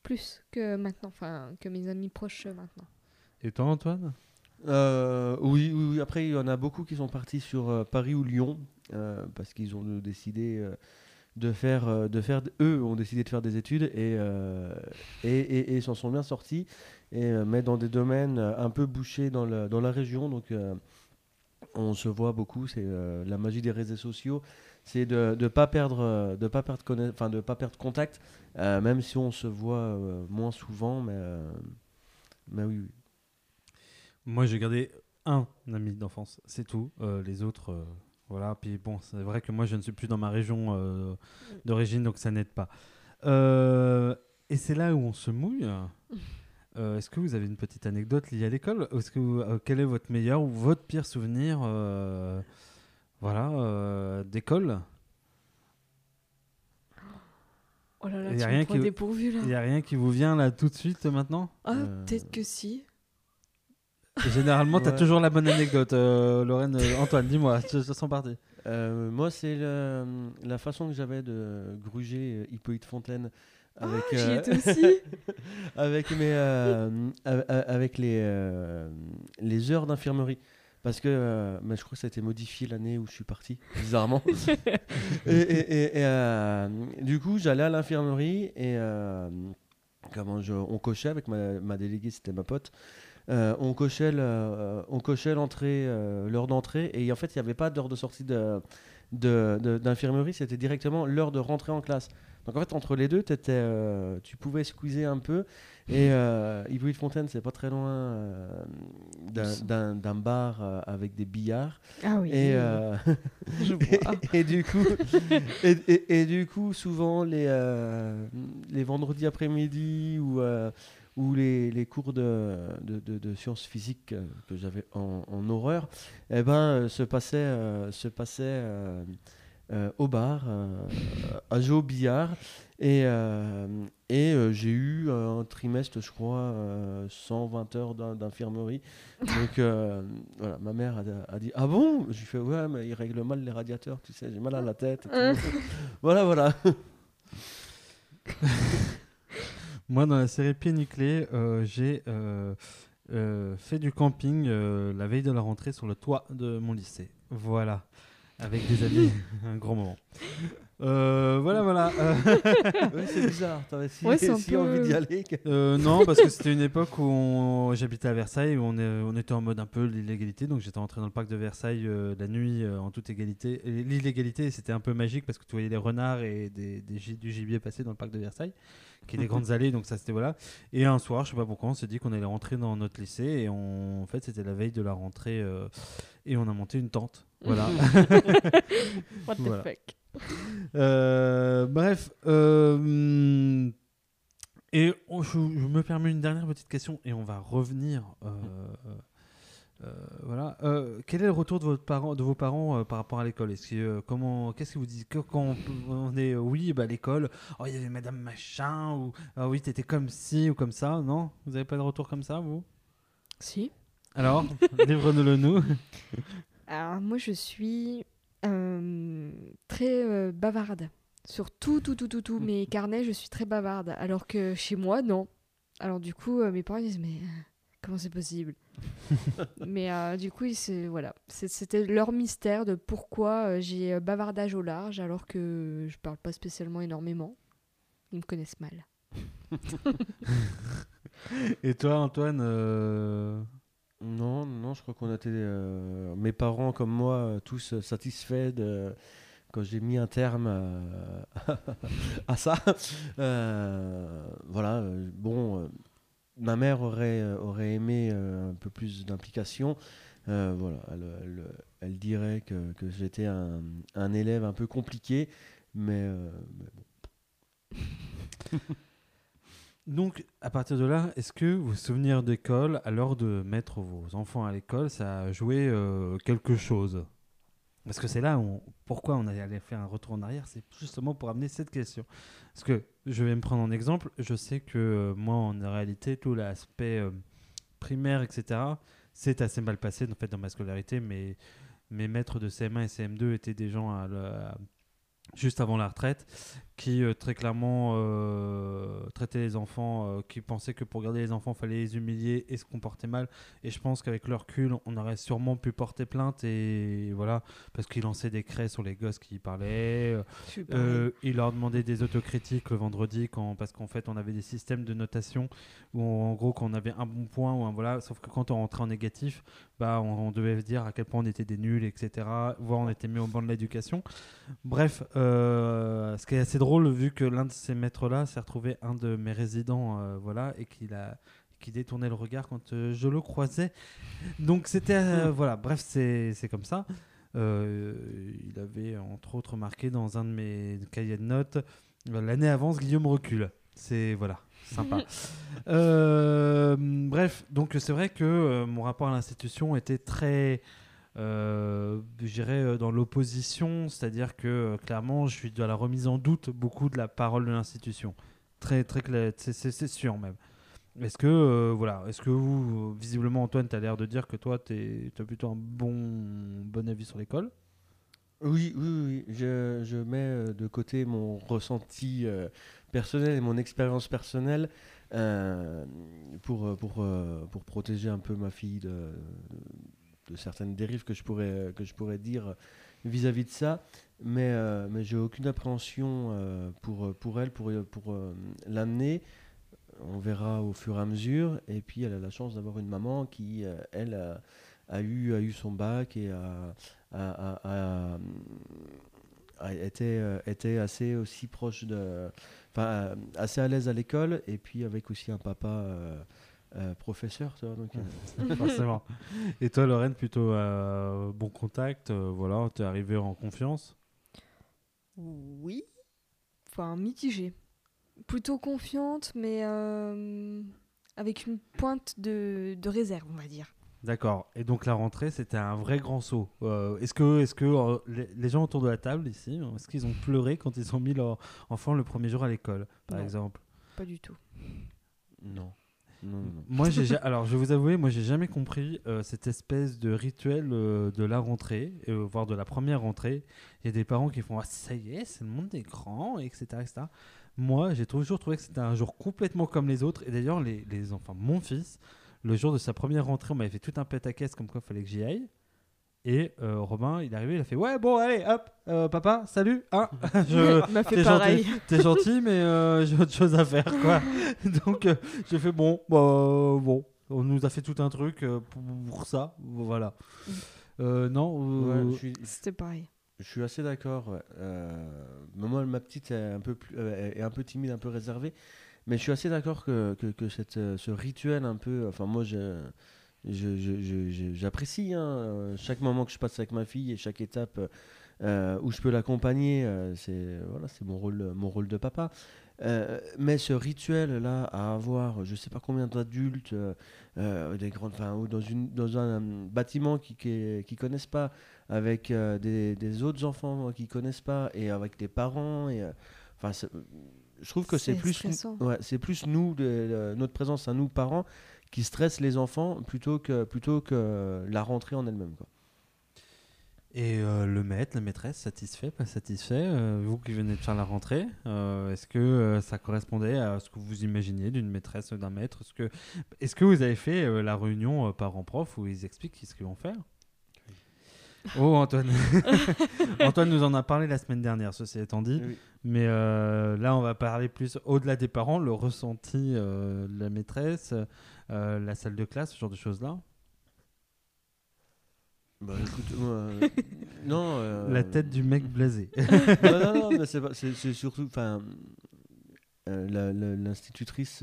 Plus que maintenant, enfin, que mes amis proches euh, maintenant. Et toi, Antoine? Euh, oui, oui, oui, après il y en a beaucoup qui sont partis sur euh, Paris ou Lyon euh, parce qu'ils ont décidé euh, de faire, euh, de faire, eux ont décidé de faire des études et et, et, et s'en sont bien sortis. Et mais dans des domaines un peu bouchés dans, le, dans la région, donc on se voit beaucoup. C'est la magie des réseaux sociaux, c'est de ne pas perdre, de pas perdre, enfin de pas perdre contact, même si on se voit moins souvent, mais mais oui. Moi, j'ai gardé un ami d'enfance, c'est tout. Les autres, voilà. Puis bon, c'est vrai que moi, je ne suis plus dans ma région euh, d'origine, donc ça n'aide pas. Euh, et c'est là où on se mouille. Euh, Est-ce que vous avez une petite anecdote liée à l'école? Est-ce que vous- quel est votre meilleur ou votre pire souvenir, voilà, d'école? Oh là là, Y tu a me rien prends qui- dépourvu là. Il n'y a rien qui vous vient là tout de suite maintenant? Ah, peut-être que si. Généralement, tu as Ouais. toujours la bonne anecdote. Euh, Lorraine, euh, Antoine, dis-moi, je, je sens parti. Euh, moi, c'est le- la façon que j'avais de gruger euh, Hippolyte Fontaine avec, J'y euh, étais aussi. avec, mes, euh, a- a- avec les, euh, les heures d'infirmerie. Parce que euh, mais je crois que ça a été modifié l'année où je suis parti, bizarrement. et et- et- et, euh, du coup, j'allais à l'infirmerie et euh, comment je, on cochait avec ma, ma déléguée, c'était ma pote. Euh, on cochait le- euh, on cochait l'entrée, euh, l'heure d'entrée, et en fait, il n'y avait pas d'heure de sortie de, de- de- d'infirmerie, c'était directement l'heure de rentrée en classe. Donc en fait, entre les deux, euh, tu pouvais squeezer un peu. Et euh, Hippolyte Fontaine, c'est pas très loin euh, d'un, d'un- d'un bar euh, avec des billards. Ah oui. Et, euh, je et, vois. et du coup, et, et- et du coup, souvent les, euh, les vendredis après-midi ou, euh, ou les, les cours de, de, de- de sciences physiques que j'avais en, en horreur, eh ben, euh, se passaient euh, se euh, au bar, à jouer au billard. Et, et j'ai eu un trimestre, je crois, euh, 120 heures d'in- d'infirmerie. Donc voilà, ma mère a, dit Ah bon? Je lui fais Ouais, mais il règle mal les radiateurs, tu sais, j'ai mal à la tête. voilà, voilà. Moi, dans la série Pieds Nickelés, euh, j'ai euh, euh, fait du camping la veille de la rentrée sur le toit de mon lycée. Voilà. Avec des amis, un grand moment. Euh, voilà, voilà. Ouais, c'est bizarre. T'avais si, Ouais, c'est un si peu- envie d'y aller. euh, non, parce que c'était une époque où on- j'habitais à Versailles, où on, est- on était en mode un peu l'illégalité. Donc j'étais rentré dans le parc de Versailles euh, la nuit euh, en toute égalité. L'illégalité, c'était un peu magique parce que tu voyais des renards et des, des gi- du gibier passer dans le parc de Versailles, qui est des grandes allées. Donc ça, c'était voilà. Et un soir, je sais pas pourquoi, on s'est dit qu'on allait rentrer dans notre lycée. Et on- en fait, c'était la veille de la rentrée. euh, et on a monté une tente. Voilà. What the Voilà. fuck. Euh, bref. euh, et je, je me permets une dernière petite question et on va revenir. euh, voilà. Quel est le retour de, votre parent, de vos parents par rapport à l'école? Est-ce que, comment, qu'est-ce que vous dites? Que- quand on, on est oui, bah l'école. Oh, il y avait Madame machin ou ah oui, t'étais comme ci ou comme ça. Non, vous avez pas de retour comme ça, vous? Si. Alors, livre-le nous. Alors, moi, je suis euh, très euh, bavarde. Sur tout, tout, tout, tout, tout. Mes carnets, je suis très bavarde. Alors que chez moi, non. Alors, du coup, euh, mes parents disent, mais comment c'est possible? Mais du coup, ils voilà. C'était leur mystère de pourquoi j'ai bavardage au large alors que je parle pas spécialement énormément. Ils me connaissent mal. Et toi, Antoine Non, non, je crois qu'on était, euh, mes parents comme moi, euh, tous euh, satisfaits de, quand j'ai mis un terme à, ça. Voilà, bon, ma mère aurait, aimé un peu plus d'implication. Voilà, elle, dirait que, j'étais un, élève un peu compliqué, mais bon. Donc, à partir de là, est-ce que vos souvenirs d'école, à l'heure de mettre vos enfants à l'école, ça a joué euh, quelque chose? Parce que c'est là où, pourquoi on allait faire un retour en arrière, c'est justement pour amener cette question. Parce que je vais me prendre en exemple, je sais que euh, moi, en réalité, tout l'aspect euh, primaire, etc., c'est assez mal passé en fait, dans ma scolarité. Mais mes maîtres de CM1 et CM2 étaient des gens juste avant la retraite qui euh, très clairement euh, traitaient les enfants, euh, qui pensaient que pour garder les enfants, fallait les humilier et se comporter mal. Et je pense qu'avec le recul, on aurait sûrement pu porter plainte et voilà, parce qu'ils lançaient des craies sur les gosses qui parlaient. il leur demandait des autocritiques le vendredi quand, parce qu'en fait on avait des systèmes de notation où on- en gros quand on avait un bon point ou un voilà, sauf que quand on rentrait en négatif, bah on, on devait dire à quel point on était des nuls, etc. Voire on était mis au banc de l'éducation. Bref, ce qui est assez drôle vu que l'un de ces maîtres là s'est retrouvé un de mes résidents, euh, voilà, et qu'il a qui détournait le regard quand euh, je le croisais. Donc c'était euh, voilà, bref c'est comme ça. Il avait entre autres marqué dans un de mes cahiers de notes l'année avance Guillaume recule. C'est voilà, sympa. Bref, donc c'est vrai que mon rapport à l'institution était très, je dirais, euh, dans l'opposition, c'est-à-dire que euh, clairement, je suis dans la remise en doute beaucoup de la parole de l'institution. Très, très clair, c'est- sûr même. Est-ce que, euh, voilà, est-ce que vous, euh, visiblement, Antoine, tu as l'air de dire que toi, tu as plutôt un bon, bon avis sur l'école? Oui, oui, oui. Je, je mets euh, de côté mon ressenti euh, personnel et mon expérience personnelle euh, pour, euh, pour, euh, pour protéger un peu ma fille de certaines dérives que je pourrais, que je pourrais dire vis-à-vis de ça. Mais, euh, mais j'ai aucune appréhension euh, pour, pour elle, pour, pour euh, l'amener. On verra au fur et à mesure. Et puis, elle a la chance d'avoir une maman qui, euh, elle, a, a eu, a eu son bac et a, a, a- été, était assez aussi proche de. Enfin, assez à l'aise à l'école. Et puis, avec aussi un papa. Euh, professeur, tu vois, donc, euh, Forcément. Et toi, Lorraine, plutôt euh, bon contact, euh, voilà, t'es arrivé en confiance? Oui. Enfin, mitigée. Plutôt confiante, mais euh, avec une pointe de, de réserve, on va dire. D'accord. Et donc la rentrée, c'était un vrai grand saut. Euh, est-ce que, est-ce que euh, les, les gens autour de la table ici, est-ce qu'ils ont pleuré quand ils ont mis leur enfant le premier jour à l'école, par Non. exemple? Pas du tout. non. Moi, j'ai ja- alors je vais vous avouer, moi j'ai jamais compris euh, cette espèce de rituel euh, de la rentrée, euh, voire de la première rentrée. Il y a des parents qui font ah, ça y est, c'est le monde des etc.. Moi, j'ai toujours trouvé que c'était un jour complètement comme les autres. Et d'ailleurs, les, enfants, mon fils, le jour de sa première rentrée, on m'avait fait tout un pète-à-caisse comme quoi il fallait que j'y aille. Et euh, Robin, il est arrivé, il a fait ouais bon allez hop euh, papa salut hein je Il m'a fait t'es pareil. gentil, t'es gentil, mais euh, j'ai autre chose à faire, quoi. Donc, euh, j'ai fait bon, bah, bon, on nous a fait tout un truc euh, pour, pour ça, voilà. Euh, non, euh, Ouais, je suis, C'était pareil. Je suis assez d'accord. ouais. Euh, mais moi, ma petite est un peu plus, euh, est un peu timide, un peu réservée. Mais je suis assez d'accord que, que, que cette, ce rituel un peu. Enfin, moi, je- j'apprécie hein, euh, chaque moment que je passe avec ma fille et chaque étape euh, où je peux l'accompagner. euh, c'est voilà, c'est mon rôle, mon rôle de papa. Euh, mais ce rituel-là, à avoir, je sais pas combien d'adultes, euh, euh, des grandes, enfin, ou dans, une, dans un, euh, bâtiment qui qui, qui connaissent pas, avec euh, des, des autres enfants qui connaissent pas, et avec des parents, et euh, enfin, je trouve que c'est plus, ouais, c'est plus nous, de- de- notre présence à nous parents, qui stresse les enfants plutôt que plutôt que la rentrée en elle-même. Et euh, le maître, la maîtresse, satisfait, pas satisfait euh, Vous qui venez de faire la rentrée, euh, est-ce que ça correspondait à ce que vous imaginiez d'une maîtresse, d'un maître? Est-ce que, est que vous avez fait la réunion parents-prof où ils expliquent ce qu'ils vont faire? Oh Antoine Antoine nous en a parlé la semaine dernière, ceci étant dit. Oui. Mais euh, là, on va parler plus au-delà des parents, le ressenti euh, de la maîtresse, euh, la salle de classe, ce genre de choses-là. Bah, écoute, moi, non. La tête du mec blasé. non, non, non, mais c'est pas- c'est c'est surtout, enfin, l'institutrice,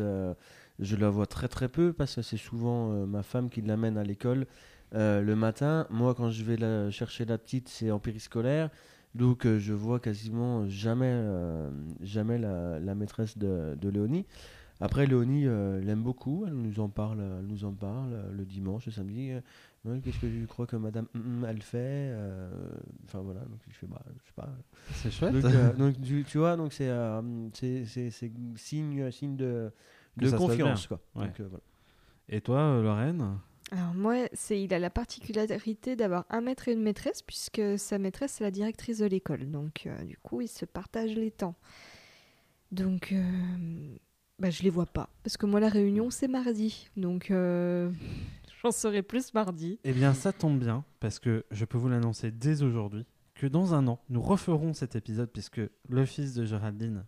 je la vois très très peu parce que c'est souvent ma femme qui l'amène à l'école euh, le matin. Moi, quand je vais la, chercher la petite, c'est en périscolaire, donc euh, je vois quasiment jamais, euh, jamais la, la maîtresse de, de Léonie. Après, Léonie l'aime beaucoup, elle nous en parle, elle nous en parle le dimanche, le samedi. Qu'est-ce que je crois que Madame hum, hum, elle fait Enfin voilà, donc je fais, bah, je sais pas, C'est chouette. donc, donc, tu, tu vois, donc c'est c'est- signe, signe de, de confiance. Quoi. Ouais. Donc, voilà. Et toi, Lorraine? Alors moi, c'est il a la particularité d'avoir un maître et une maîtresse puisque sa maîtresse c'est la directrice de l'école. Donc euh, du coup, ils se partagent les temps. Donc euh, bah, je les vois pas parce que moi la réunion c'est mardi. Donc euh, j'en saurai plus mardi. Eh bien, ça tombe bien, parce que je peux vous l'annoncer dès aujourd'hui, que dans un an, nous referons cet épisode, puisque le fils de Géraldine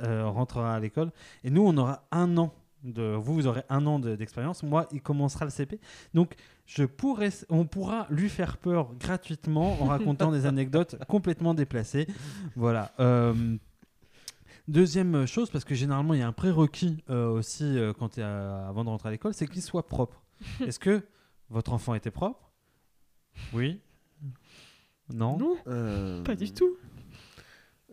euh, rentrera à l'école, et nous, on aura un an. De, vous, vous aurez un an de- d'expérience. Moi, il commencera le CP. Donc, je pourrais, on pourra lui faire peur gratuitement en racontant des anecdotes complètement déplacées. Voilà. Euh, Deuxième chose, parce que généralement il y a un prérequis euh, aussi euh, quand t'es à- avant de rentrer à l'école, c'est qu'il soit propre. Est-ce que votre enfant était propre? Oui? Non? Non, Euh, pas du tout.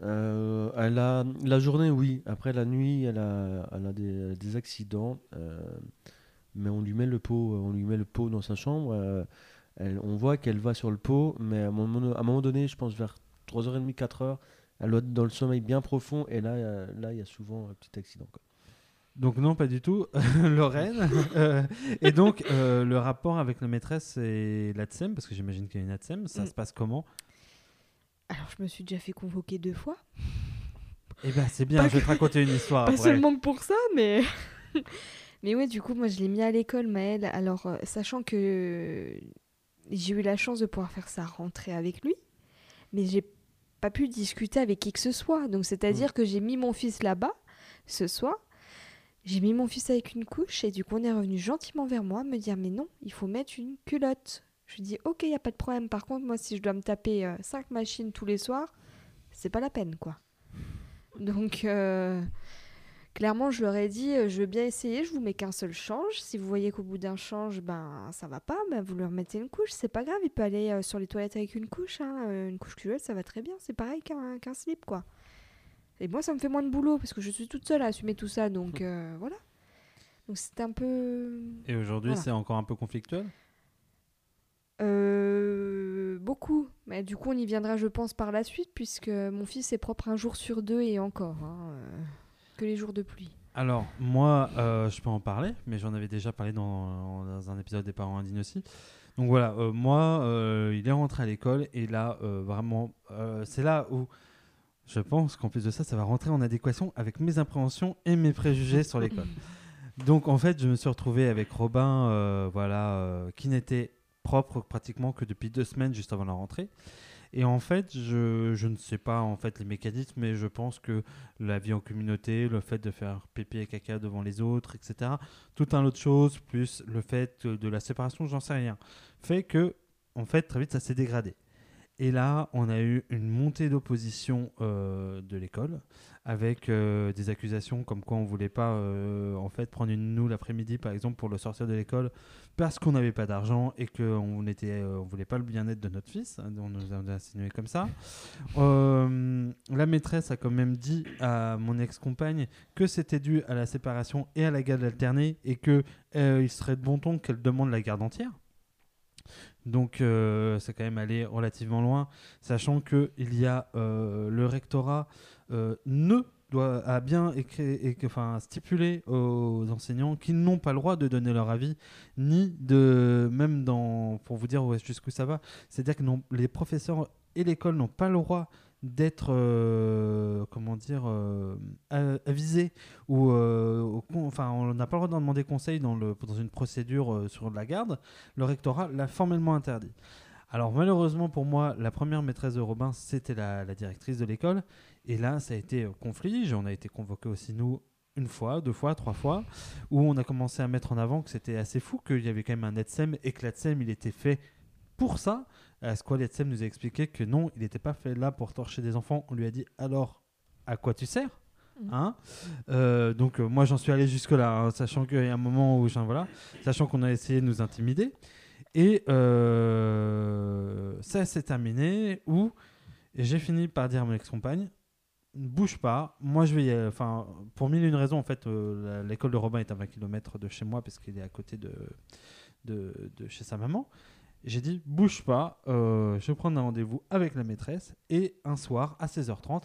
Euh, elle a, la journée, oui. Après, la nuit, elle a, elle a des, des accidents. euh, mais on lui met le pot, on lui met le pot dans sa chambre. euh, elle- on voit qu'elle va sur le pot, mais à un moment, à un moment donné, je pense vers 3h30, 4h, elle doit être dans le sommeil bien profond. Et là, euh, là, il y a souvent un petit accident. quoi. Donc non, pas du tout. Lorraine. Euh, et donc, euh, le rapport avec la maîtresse et l'ATSEM, parce que j'imagine qu'il y a une ATSEM, ça Mm. se passe comment? Alors, je me suis déjà fait convoquer deux fois. Eh ben, c'est bien, Pas je vais te raconter une histoire Pas après. seulement pour ça, mais. mais ouais, du coup, moi, je l'ai mis à l'école, Maël. Alors, euh, sachant que j'ai eu la chance de pouvoir faire sa rentrée avec lui, mais j'ai pas pu discuter avec qui que ce soit. Donc, c'est-à-dire que j'ai mis mon fils là-bas ce soir. J'ai mis mon fils avec une couche et du coup, on est revenu gentiment vers moi me dire Mais non, il faut mettre une culotte. Je lui dis Ok, il n'y a pas de problème. Par contre, moi, si je dois me taper euh, cinq machines tous les soirs, c'est pas la peine, quoi. Donc, euh, clairement, je leur ai dit euh, Je veux bien essayer, je vous mets qu'un seul change. Si vous voyez qu'au bout d'un change, ben ça va pas, ben, vous lui remettez une couche. C'est pas grave, il peut aller euh, sur les toilettes avec une couche. hein. Une couche culotte, ça va très bien. C'est pareil qu'un slip, quoi. Et moi, ça me fait moins de boulot parce que je suis toute seule à assumer tout ça. Donc, voilà. Donc, un peu. Et aujourd'hui, Voilà. c'est encore un peu conflictuel? Euh, beaucoup. Mais du coup, on y viendra, je pense, par la suite, puisque mon fils est propre un jour sur deux et encore. hein, euh, que les jours de pluie. Alors, moi, euh, je peux en parler, mais j'en avais déjà parlé dans, dans un épisode des parents indignes aussi. Donc voilà, moi, il est rentré à l'école et là, vraiment, c'est là où je pense qu'en plus de ça, ça va rentrer en adéquation avec mes appréhensions et mes préjugés sur l'école. Donc en fait, je me suis retrouvé avec Robin, voilà, qui n'était propre pratiquement que depuis deux semaines juste avant la rentrée. Et en fait, je, je ne sais pas en fait les mécanismes, mais je pense que la vie en communauté, le fait de faire pipi et caca devant les autres, etc., tout un autre chose, plus le fait de la séparation, j'en sais rien, fait que en fait très vite ça s'est dégradé. Et là, on a eu une montée d'opposition euh, de l'école avec euh, des accusations comme quoi on voulait pas euh, en fait prendre une nous l'après-midi par exemple pour le sortir de l'école parce qu'on n'avait pas d'argent et qu'on était on voulait pas le bien-être de notre fils hein, on nous a insinué comme ça. La maîtresse a quand même dit à mon ex-compagne que c'était dû à la séparation et à la garde alternée et que il serait de bon ton qu'elle demande la garde entière donc euh, c'est quand même allé relativement loin sachant que il y a euh, le rectorat euh, ne doit a bien écrit enfin stipulé aux enseignants qu'ils n'ont pas le droit de donner leur avis ni de même dans pour vous dire jusqu'où ça va. C'est-à-dire que non- les professeurs et l'école n'ont pas le droit d'être euh, comment dire euh, a- avisés ou euh, enfin on n'a pas le droit d'en demander conseil dans le dans une procédure sur la garde le rectorat l'a formellement interdit alors malheureusement pour moi, la première maîtresse de Robin, c'était la, directrice de l'école. Et là, ça a été conflit. On a été convoqués aussi, nous, une fois, deux fois, trois fois, où on a commencé à mettre en avant que c'était assez fou, qu'il y avait quand même un ETSEM et que l'ETSEM, il était fait pour ça. À ce quoi l'ETSEM nous a expliqué que non, il n'était pas fait là pour torcher des enfants. On lui a dit alors, à quoi tu sers Mhm. Hein? Euh, donc euh, moi j'en suis allé jusque là, sachant qu'il y a un moment où j'en- voilà, sachant qu'on a essayé de nous intimider. Et euh, ça s'est terminé où j'ai fini par dire à mon ex-compagne ne bouge pas, moi je vais. Enfin, pour mille et une raisons, en fait, euh, l'école de Robin est à 20 km de chez moi parce qu'il est à côté de, de, de chez sa maman. J'ai dit bouge pas, euh, je vais prendre un rendez-vous avec la maîtresse. Et un soir, à 16h30,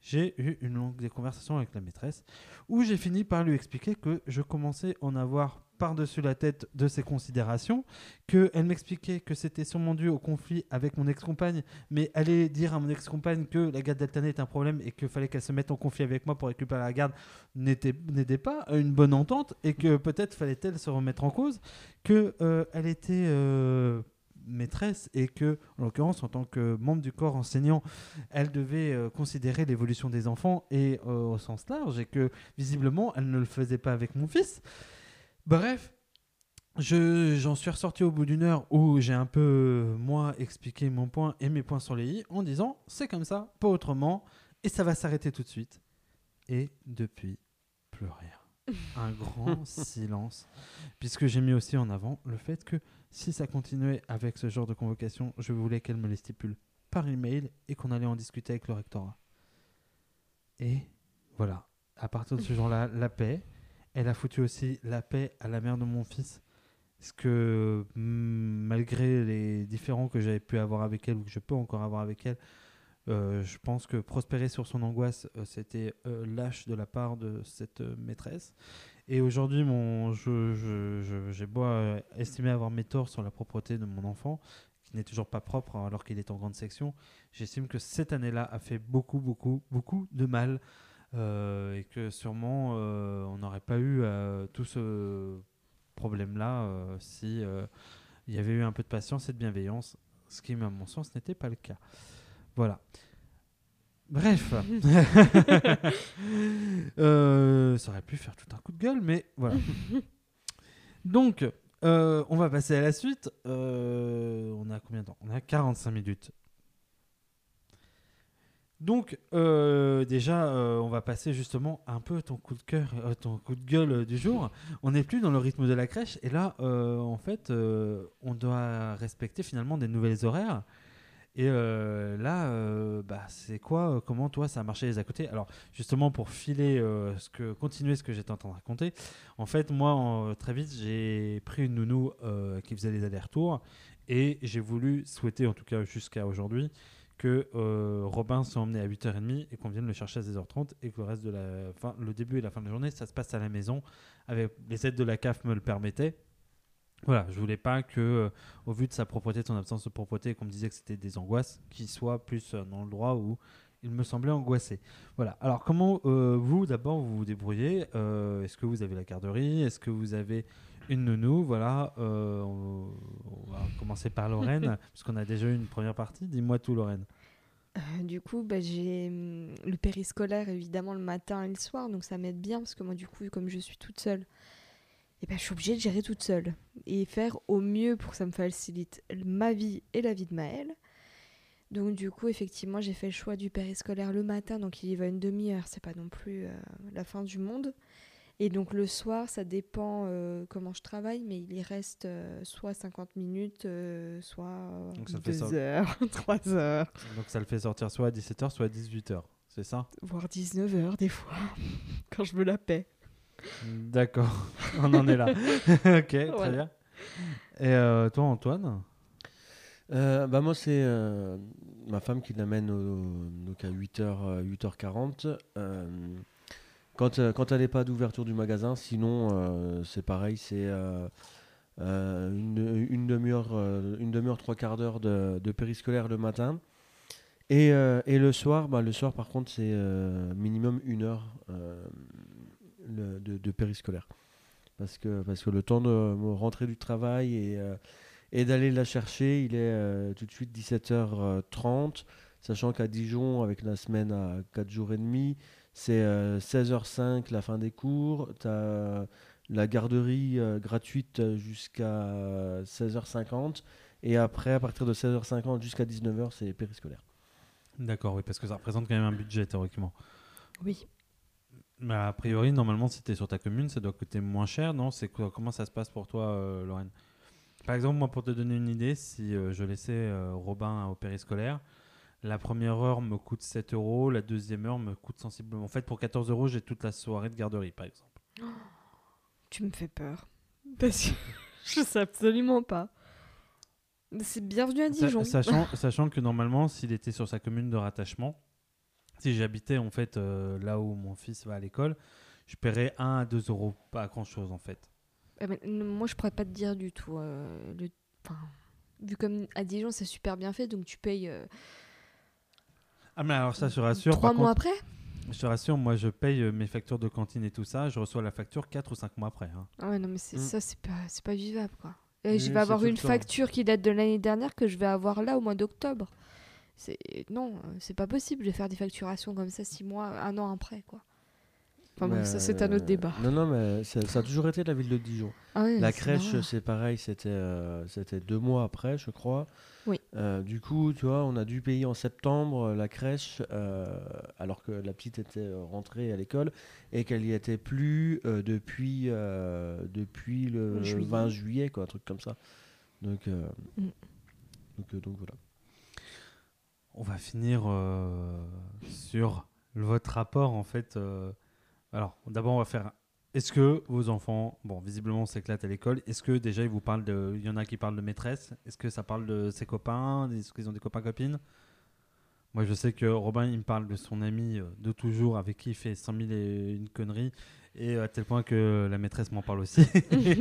j'ai eu une longue conversation avec la maîtresse où j'ai fini par lui expliquer que je commençais à en avoir par-dessus la tête de ses considérations, qu'elle m'expliquait que c'était sûrement dû au conflit avec mon ex-compagne, mais aller dire à mon ex-compagne que la garde alternée est un problème et qu'il fallait qu'elle se mette en conflit avec moi pour récupérer la garde n'était pas une bonne entente et que peut-être fallait-elle se remettre en cause, que euh, était euh, maîtresse et que, en l'occurrence, en tant que membre du corps enseignant, elle devait euh, considérer l'évolution des enfants et euh, au sens large et que visiblement elle ne le faisait pas avec mon fils. Bref, je- j'en suis ressorti au bout d'une heure où j'ai un peu, euh, moi, expliqué mon point et mes points sur les i en disant c'est comme ça, pas autrement, et ça va s'arrêter tout de suite. Et depuis, plus rien. Un grand silence. Puisque j'ai mis aussi en avant le fait que si ça continuait avec ce genre de convocation, je voulais qu'elle me les stipule par email et qu'on allait en discuter avec le rectorat. Et voilà, à partir de ce jour-là, la paix. Elle a foutu aussi la paix à la mère de mon fils. Parce que mm, malgré les différends que j'avais pu avoir avec elle ou que je peux encore avoir avec elle, euh, je pense que prospérer sur son angoisse, euh, c'était euh, lâche de la part de cette maîtresse. Et aujourd'hui, j'ai beau estimer avoir mes torts sur la propreté de mon enfant, qui n'est toujours pas propre alors qu'il est en grande section. J'estime que cette année-là a fait beaucoup, beaucoup, beaucoup de mal et que sûrement on n'aurait pas eu tout ce problème-là si il y avait eu un peu de patience et de bienveillance, ce qui, à mon sens, n'était pas le cas. Voilà. Bref, Euh, ça aurait pu faire tout un coup de gueule, mais voilà. Donc, euh, on va passer à la suite. Euh, on a combien de temps? On a 45 minutes. Donc, déjà, on va passer justement un peu ton coup de cœur, ton coup de gueule du jour. On n'est plus dans le rythme de la crèche, et là, en fait, on doit respecter finalement des nouvelles horaires. Et euh, là, euh, bah, c'est quoi euh, Comment toi, ça a marché les à côté? Alors, justement, pour filer, ce que, continuer ce que j'étais en train de raconter, en fait, moi, très vite, j'ai pris une nounou qui faisait les allers-retours et j'ai voulu souhaiter, en tout cas jusqu'à aujourd'hui, que Robin soit emmené à 8h30 et qu'on vienne le chercher à 16h30 et que le reste de la fin, le début et la fin de la journée, ça se passe à la maison avec les aides de la CAF me le permettaient. Voilà, je voulais pas que, euh, au vu de sa propreté, de son absence de propreté, qu'on me disait que c'était des angoisses, qu'il soit plus euh, dans le droit où il me semblait angoissé. Voilà. Alors, comment euh, vous, d'abord, vous vous débrouillez Est-ce que vous avez la garderie Est-ce que vous avez une nounou Voilà. on, on va commencer par Lorraine, puisqu'on a déjà eu une première partie. Dis-moi tout, Lorraine. Du coup, bah, j'ai hum, le périscolaire évidemment le matin et le soir, donc ça m'aide bien parce que moi, du coup, comme je suis toute seule, et ben, je suis obligée de gérer toute seule et faire au mieux pour que ça me facilite ma vie et la vie de Maëlle. Donc, du coup, effectivement, j'ai fait le choix du périscolaire le matin, donc il y va une demi-heure, c'est pas non plus euh, la fin du monde. Et donc, le soir, ça dépend euh, comment je travaille, mais il y reste euh, soit 50 minutes, soit Donc, ça te fait 2 ça. heures, 3 heures. Donc, ça le fait sortir soit à 17h, soit à 18h. C'est ça? Voire 19h des fois, quand je veux la paix. D'accord. on en est là. ok, très Voilà. bien. Et euh, toi, Antoine? Euh, bah moi, c'est euh, ma femme qui l'amène au- donc à 8h, 8h40. Euh, quand quand elle n'est pas d'ouverture du magasin, sinon, euh, c'est pareil, c'est euh, euh, une, une demi-heure, une demi-heure, trois quarts d'heure de, de périscolaire le matin. Et, euh, et le soir, bah, le soir, par contre, c'est euh, minimum une heure euh, le- de, de périscolaire. Parce que, parce que le temps de me rentrer du travail et, euh, et d'aller la chercher, il est euh, tout de suite 17h30, sachant qu'à Dijon, avec la semaine à 4 jours et demi, c'est euh, 16h05 la fin des cours. Tu as la garderie euh, gratuite jusqu'à 16h50. Et après, à partir de 16h50 jusqu'à 19h, c'est périscolaire. D'accord, oui, parce que ça représente quand même un budget théoriquement. Oui. Mais a priori, normalement, si tu es sur ta commune, ça doit coûter moins cher, non? C'est Comment ça se passe pour toi, euh, Lorraine? Par exemple, moi, pour te donner une idée, si euh, je laissais euh, Robin au périscolaire, la première heure me coûte 7 euros, la deuxième heure me coûte sensiblement. En fait, pour 14 euros, j'ai toute la soirée de garderie, par exemple. Tu me fais peur. Parce que je sais absolument pas. C'est bienvenu à Sa- Dijon. Sachant, sachant que normalement, s'il était sur sa commune de rattachement, si j'habitais en fait euh, là où mon fils va à l'école, je paierais 1 à 2 euros, pas grand chose en fait. Moi, je pourrais pas te dire du tout. euh, le... enfin, vu comme à Dijon, c'est super bien fait, donc tu payes euh, Ah, mais alors ça, je te rassure. trois mois contre, après? Je te rassure, moi je paye mes factures de cantine et tout ça, je reçois la facture 4 ou 5 mois après. hein. Ah ouais, non, mais Mm. ça, c'est pas, c'est pas vivable, quoi. Et Oui, je vais avoir une facture qui date de l'année dernière que je vais avoir là au mois d'octobre. C'est non, euh, c'est pas possible de faire des facturations comme ça six mois, un an après, quoi. Enfin bon, Mais, ça c'est un autre euh, débat. Non, non, mais ça, ça a toujours été la ville de Dijon. Ah La crèche, c'est pareil, c'était euh, c'était deux mois après, je crois. Oui. Euh, du coup, tu vois, on a dû payer en septembre euh, la crèche, euh, alors que la petite était euh, rentrée à l'école et qu'elle y était plus euh, depuis, euh, depuis le Juillet. 20 juillet, quoi, un truc comme ça. Donc, euh, Mm. donc, euh, donc voilà. On va finir euh, sur votre rapport en fait. euh, Alors, d'abord, on va faire. Est-ce que vos enfants, bon, visiblement, on s'éclate à l'école. Est-ce que déjà ils vous parlent de. Il y en a qui parlent de maîtresse. Est-ce que ça parle de ses copains Est-ce qu'ils ont des copains copines? Moi, je sais que Robin, il me parle de son ami euh, de toujours avec qui il fait 100 000 et une conneries. Et à tel point que la maîtresse m'en parle aussi.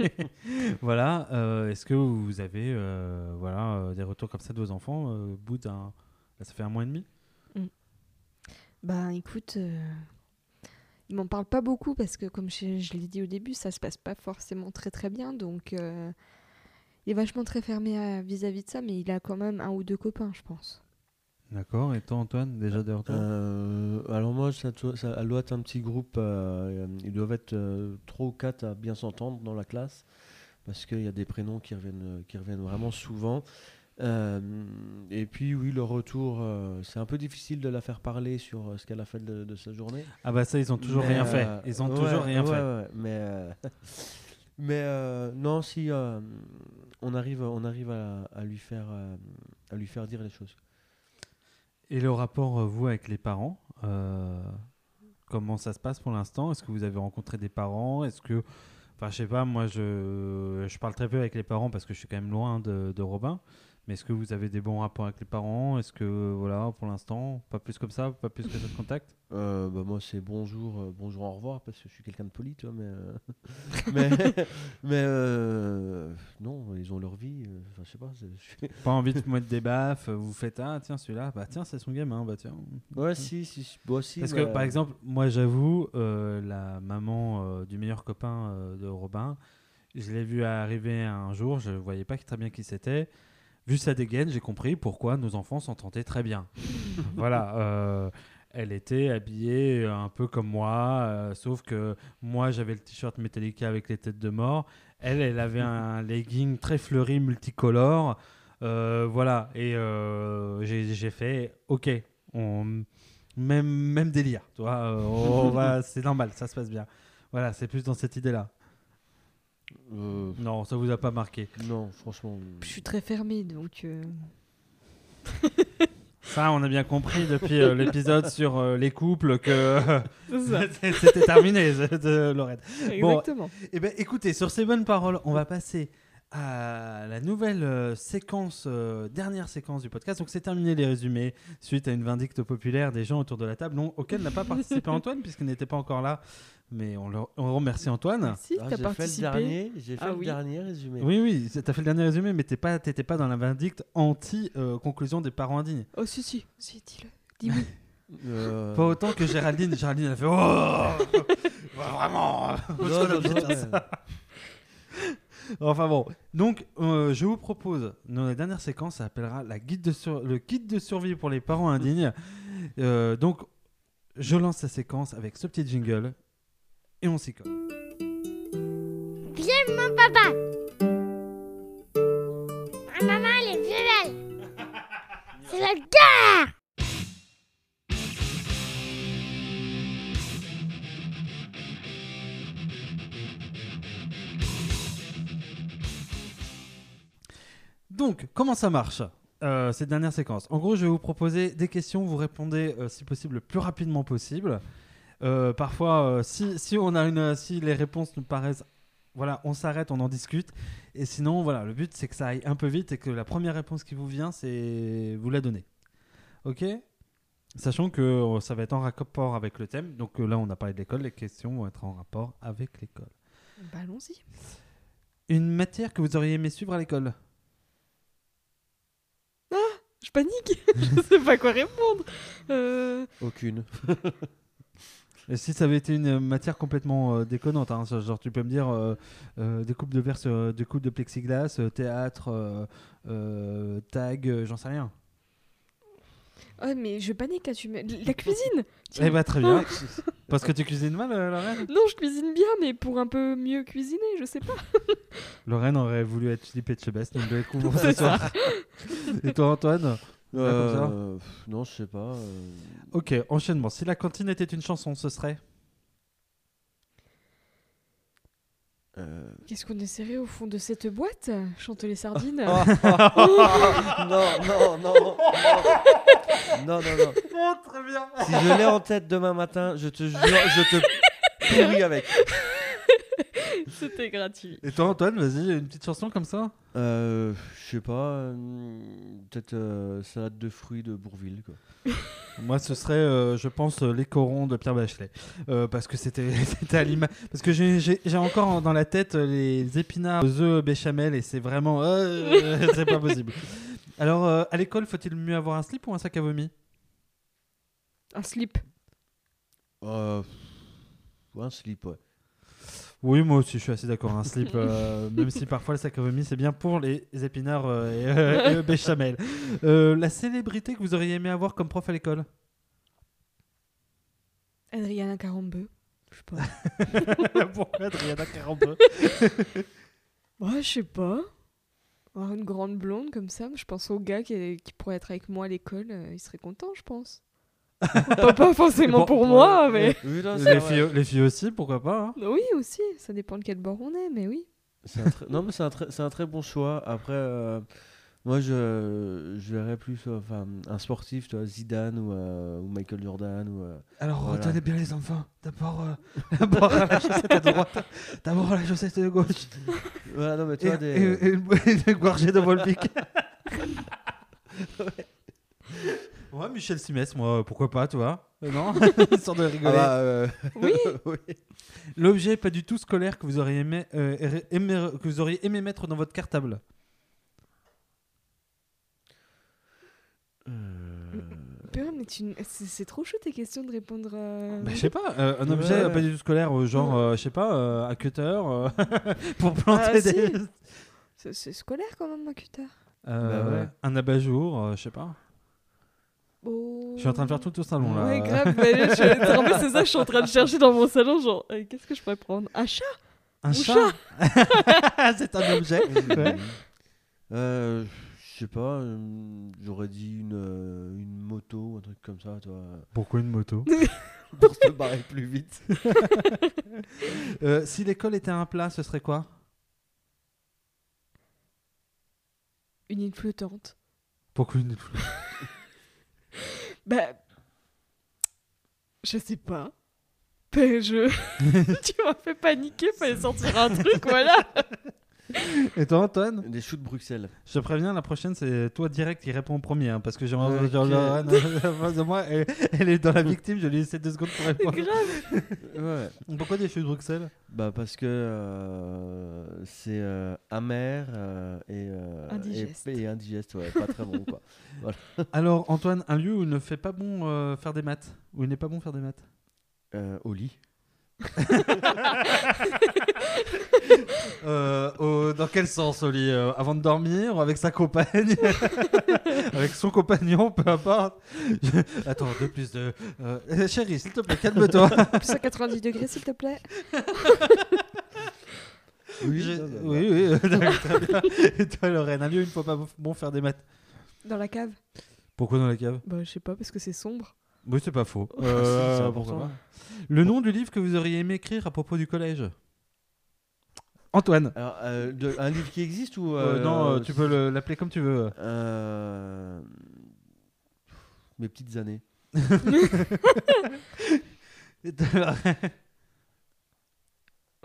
voilà. euh, Est-ce que vous avez euh, voilà, des retours comme ça de vos enfants euh, au bout d'un. Là, ça fait un mois et demi Bah écoute, euh, il m'en parle pas beaucoup parce que comme je, je l'ai dit au début, ça se passe pas forcément très très bien. Donc euh, il est vachement très fermé vis-à-vis de ça, mais il a quand même un ou deux copains, je pense. D'accord. Et toi, Antoine, déjà retours Euh, alors moi, ça, doit- ça elle doit être un petit groupe. euh, ils doivent être euh, trois ou quatre à bien s'entendre dans la classe, parce qu'il y a des prénoms qui reviennent, qui reviennent vraiment souvent. Euh, et puis oui, le retour, euh, c'est un peu difficile de la faire parler sur euh, ce qu'elle a fait de, de sa journée. Ah, bah ça, ils ont toujours Mais, rien fait. Ils ont ouais, toujours rien ouais, fait. ouais, mais mais non, si on arrive, on arrive à, à lui faire, à lui faire dire les choses. Et le rapport, vous, avec les parents, comment ça se passe pour l'instant? Est-ce que vous avez rencontré des parents? Est-ce que. Enfin, je sais pas, moi, je, je parle très peu avec les parents parce que je suis quand même loin de, de Robin. Mais est-ce que vous avez des bons rapports avec les parents? Est-ce que, voilà, pour l'instant, pas plus comme ça, pas plus que ça de contact? Euh, bah, moi, c'est bonjour, euh, bonjour, au revoir, parce que je suis quelqu'un de poli, tu vois, mais euh, mais, mais non, ils ont leur vie. Enfin, je sais pas. Pas envie de mettre des baffes Vous faites, ah, tiens, celui-là, bah tiens, c'est son gamin, bah tiens. Ouais, si, si, si, bon, si, Parce mais, que, par exemple, moi, j'avoue, la maman du meilleur copain de Robin, je l'ai vu arriver un jour, je ne voyais pas très bien qui c'était. Vu sa dégaine, j'ai compris pourquoi nos enfants s'entendaient très bien. voilà. euh, elle était habillée un peu comme moi, euh, sauf que moi, j'avais le t-shirt Metallica avec les têtes de mort. Elle, elle avait un legging très fleuri, multicolore. Euh, voilà. Et j'ai fait, OK, on, même, même délire, tu vois. on va- c'est normal, ça se passe bien. Voilà, c'est plus dans cette idée-là. Euh, Non, ça vous a pas marqué. non, franchement. Je suis très fermée, donc euh, Ça, on a bien compris depuis euh, l'épisode sur euh, les couples que c'était terminé, de Lorraine. Bon, Exactement. Eh ben, écoutez, sur ces bonnes paroles, on va passer à la nouvelle euh, séquence, euh, dernière séquence du podcast. Donc, c'est terminé les résumés suite à une vindicte populaire des gens autour de la table, non, auquel n'a pas participé Antoine puisqu'il n'était pas encore là. Mais on, le, on remercie Antoine. Si, Ah, t'as j'ai fait le participé. dernier, j'ai fait Ah le oui. dernier résumé. Oui, oui, t'as fait le dernier résumé, mais t'es pas, t'étais pas dans la vindicte anti-conclusion des parents indignes. Oh si si, si dis-le, dis-oui. Euh, Pas autant que Géraldine. Géraldine a fait Oh Vraiment non, non, ça. Enfin bon, donc euh, je vous propose, dans la dernière séquence, ça s'appellera la guide de sur- le guide de survie pour les parents indignes. Euh, donc, je lance la séquence avec ce petit jingle et on s'y colle. Viens, mon papa. Ma maman, elle est violente. C'est la guerre. Donc, comment ça marche euh, cette dernière séquence? En gros, je vais vous proposer des questions, vous répondez euh, si possible le plus rapidement possible. Euh, parfois, si, si on a une, si les réponses nous paraissent, voilà, on s'arrête, on en discute. Et sinon, voilà, le but c'est que ça aille un peu vite et que la première réponse qui vous vient, c'est vous la donnez. Ok? Sachant que ça va être en rapport avec le thème. Donc là, on a parlé de l'école, les questions vont être en rapport avec l'école. Bah allons-y. Une matière que vous auriez aimé suivre à l'école? Je panique, je sais pas quoi répondre. Euh, Aucune. Et si ça avait été une matière complètement euh, déconnante, hein, genre tu peux me dire euh, euh, des coupes de verre, sur- euh, des coupes de plexiglas, euh, théâtre, euh, euh, tag, euh, j'en sais rien. Oh mais je panique tu mets... La cuisine. Eh bah très bien. Parce que tu cuisines mal, euh, Lorraine? Non, je cuisine bien, mais pour un peu mieux cuisiner, je sais pas. Lorraine aurait voulu être Philippe Etchebest, donc de découvrir C'est ce soir. Et toi Antoine? Euh, pff, non, je sais pas. euh, Ok, enchaînement. Si la cantine était une chanson, ce serait? Euh, Qu'est-ce qu'on essaierait au fond de cette boîte Chante les sardines non, non, non, non. Non, non, non. Oh, très bien Si je l'ai en tête demain matin, je te jure, je te pourris avec. C'était gratuit. Et toi, Antoine, vas-y, une petite chanson comme ça? Euh, je sais pas, euh, peut-être euh, salade de fruits de Bourville. Quoi. Moi, ce serait, euh, je pense, euh, les corons de Pierre Bachelet. Euh, parce que c'était c'était à l'image. Parce que j'ai- encore dans la tête les épinards aux œufs béchamel et c'est vraiment. euh, c'est pas possible. Alors, euh, à l'école, faut-il mieux avoir un slip ou un sac à vomi? Un slip. Euh, un slip, ouais. Oui, moi aussi, je suis assez d'accord. Un slip, euh, même si parfois le sac à vomi, c'est bien pour les épinards euh, et, euh, et le béchamel. Euh, la célébrité que vous auriez aimé avoir comme prof à l'école Adriana Carambeu. Je sais pas. Pourquoi Adriana Carambeu Ouais, je sais pas. Avoir une grande blonde comme ça, je pense au gars qui, qui pourrait être avec moi à l'école, il serait content, je pense. Pas, pas forcément Bon, pour moi, mais. Oui, les, filles, les filles aussi, pourquoi pas hein Oui, aussi, ça dépend de quel bord on est, mais oui. C'est un très- Non, mais c'est un, très- c'est un très bon choix. Après, euh, moi, je, je verrais plus euh, enfin, un sportif, tu vois, Zidane ou, euh, ou Michael Jordan. Ou, euh, Alors, Voilà. retenez bien les enfants. D'abord, euh, d'abord la chaussette à droite, d'abord la chaussette de gauche. Voilà, non, mais tu Et, des... et- et une, une gorgée de Volvic. ouais. Michel Simès, moi, pourquoi pas, tu vois Euh, Non Histoire de Ah rigoler. bah, euh, Oui, oui. L'objet pas du tout scolaire que vous auriez aimé, euh, aimé- que vous auriez aimé mettre dans votre cartable. Purée, mais tu... c'est trop chaud tes questions de répondre. euh, Bah, je sais pas, euh, un objet Ouais. pas du tout scolaire, genre, euh, je sais pas, euh, un cutter euh, pour planter Ah, des. si. C'est- C'est scolaire quand même, un cutter. Euh, Bah ouais. Un abat-jour, euh, je sais pas. Oh. Je suis en train de faire tout au salon là. Ouais, grave, mais je... en fait, c'est ça, je suis en train de chercher dans mon salon, genre, euh, qu'est-ce que je pourrais prendre? Un chat? Un Ou chat? C'est un objet. Ouais. Euh, je sais pas, euh, j'aurais dit une, une moto ou un truc comme ça, toi, Pourquoi une moto? Pour se barrer plus vite. Euh, Si l'école était un plat, ce serait quoi? Une île flottante. Pourquoi une Bah. Je sais pas. Je. tu m'as fait paniquer, fallait sortir un truc, voilà. Et toi, Antoine Des choux de Bruxelles. Je te préviens, la prochaine, c'est toi direct qui réponds en premier. hein, parce que j'ai Ok. j'ai Lorraine en face de moi. Elle, elle est dans la victime, je lui ai laissé deux secondes pour répondre. Grave. Ouais. Pourquoi des choux de Bruxelles? Bah parce que euh, c'est euh, amer euh, et, euh, Indigeste. et, et indigeste, ouais, pas très bon quoi. Alors, Antoine, un lieu où il ne fait pas bon euh, faire des maths? Où il n'est pas bon faire des maths? Euh, au lit. Euh, au- Dans quel sens, au lit Euh, Avant de dormir Avec sa compagne Avec son compagnon Peu importe. Attends, deux plus deux. Euh, chérie, s'il te plaît, calme-toi. Plus à 90 degrés, s'il te plaît. Oui, Je- non, oui, oui, euh, très bien. Et toi, Lorraine, un lieu où il ne faut pas bon faire des maths Dans la cave Pourquoi dans la cave? Bah, je sais pas, parce que c'est sombre. Oui, c'est pas faux. c'est Euh, important. Le nom du livre que vous auriez aimé écrire à propos du collège Antoine. Alors, euh, de- un livre qui existe ou Euh, euh, non, euh, tu peux le- l'appeler comme tu veux. euh, Mes petites années.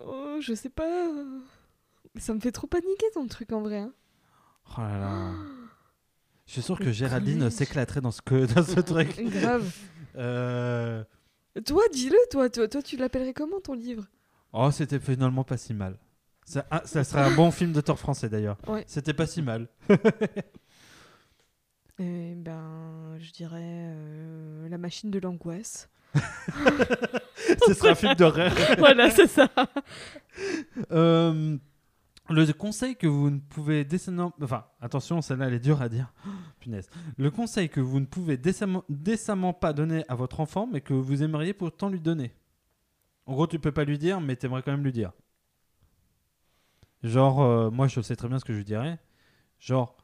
Oh, je sais pas. Ça me fait trop paniquer ton truc en vrai. hein. oh là là. Je suis sûr que Géraldine s'éclaterait dans ce, que, dans ce truc. Grave. Euh, Toi, dis-le, toi, toi, toi, tu l'appellerais comment ton livre? Oh, c'était finalement pas si mal. Ça, ah, ça serait un bon film d'auteur français d'ailleurs. Ouais. C'était pas si mal. Eh ben, je dirais euh, La machine de l'angoisse. Ce serait un film d'horreur. voilà, c'est ça. Euh, le conseil que vous ne pouvez décemment... Enfin, attention, celle-là, elle est dure à dire. Oh, punaise. Le conseil que vous ne pouvez décemment, décemment pas donner à votre enfant, mais que vous aimeriez pourtant lui donner. En gros, tu peux pas lui dire, mais t'aimerais quand même lui dire. Genre, euh, moi, je sais très bien ce que je lui dirais. Genre,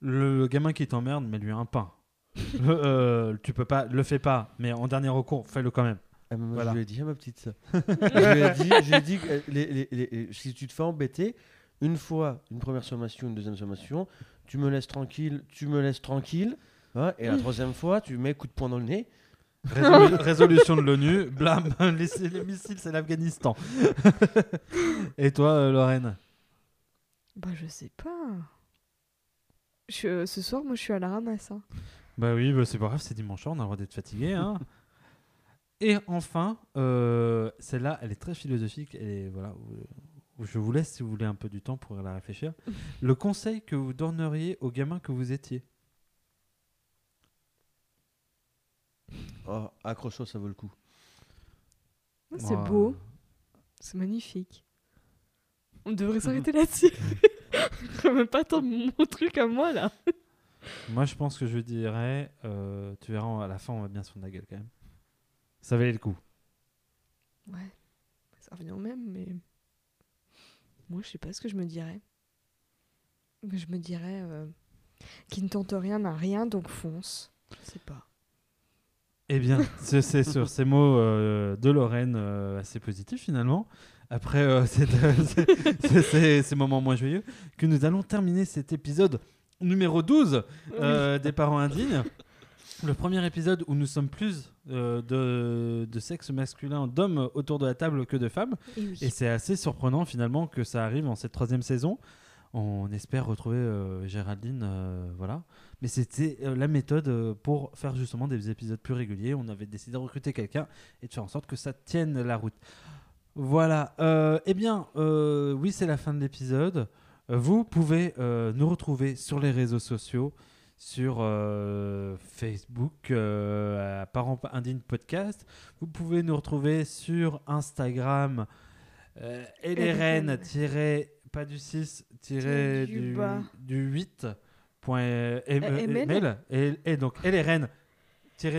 le gamin qui t'emmerde, mets-lui un pain. Le- euh, tu peux pas, le fais pas, mais en dernier recours, fais-le quand même. Ah, moi, Voilà. Je lui ai dit à ma petite je lui ai dit, je lui ai dit que, euh, les- les- les- les- si tu te fais embêter, une fois, une première sommation, une deuxième sommation, tu me laisses tranquille, tu me laisses tranquille. hein, et la troisième fois, tu mets coup de poing dans le nez. Résolu- résolution de l'ONU, blam, les, les missiles, c'est l'Afghanistan. Et toi, euh, Lorraine? Bah, je sais pas. Je- ce soir, moi, je suis à la ramasse. hein. Bah oui, bah c'est pas grave, c'est dimanche soir, on a le droit d'être fatigué. Hein. Et enfin, euh, celle-là, elle est très philosophique. Et voilà, vous- je vous laisse si vous voulez un peu du temps pour la réfléchir. Le conseil que vous donneriez au gamin que vous étiez? Oh, accroche-toi, ça vaut le coup. Ah, C'est beau, c'est magnifique. On devrait s'arrêter là-dessus. Je même pas attendre mon truc à moi là. Moi, je pense que je dirais, euh, tu verras, à la fin, on va bien se fondre la gueule quand même. Ça valait le coup. Ouais, ça revient au même, mais. Moi, je sais pas ce que je me dirais. Je me dirais. euh, Qui ne tente rien n'a rien, donc fonce. Je sais pas. Eh bien, c'est sur ces mots euh, de Lorraine euh, assez positifs finalement. Après euh, cette- ces- moments moins joyeux, que nous allons terminer cet épisode numéro 12 euh, des parents indignes. Le premier épisode où nous sommes plus euh, de, de sexe masculin, d'hommes autour de la table que de femmes. Et oui. Et c'est assez surprenant finalement que ça arrive en cette troisième saison. On espère retrouver euh, Géraldine, euh, voilà. Mais c'était la méthode pour faire justement des épisodes plus réguliers. On avait décidé de recruter quelqu'un et de faire en sorte que ça tienne la route. Voilà. Eh bien, oui, c'est la fin de l'épisode. Vous pouvez nous retrouver sur les réseaux sociaux, sur euh, Facebook, euh, à Parents Indignes Podcast. Vous pouvez nous retrouver sur Instagram, euh, et les reines, pas du 6, tiré Du du, du 8. Point, euh, em- Euh, euh, ML. mail. et, et donc, et les reines,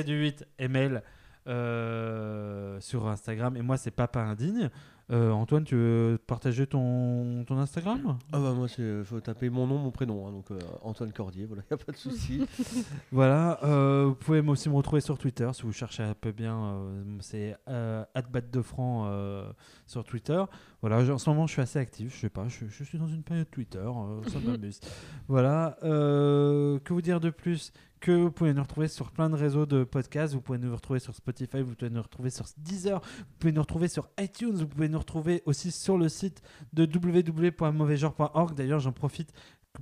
du 8, email euh, sur Instagram. Et moi, c'est Papa Indigne. Euh, Antoine, tu veux partager ton, ton Instagram? Ah bah moi, il faut taper mon nom, mon prénom. hein, donc euh, Antoine Cordier, voilà, y a pas de souci. Voilà, euh, vous pouvez aussi me retrouver sur Twitter si vous cherchez un peu bien. euh, c'est euh, de franc euh, sur Twitter. Voilà, je- en ce moment je suis assez actif. Je sais pas, je, je suis dans une période Twitter, euh, ça m'amuse. Voilà, euh, que vous dire de plus? Que vous pouvez nous retrouver sur plein de réseaux de podcasts. Vous pouvez nous retrouver sur Spotify, vous pouvez nous retrouver sur Deezer, vous pouvez nous retrouver sur iTunes, vous pouvez nous retrouver aussi sur le site de www.mauvaigenre.org. D'ailleurs, j'en profite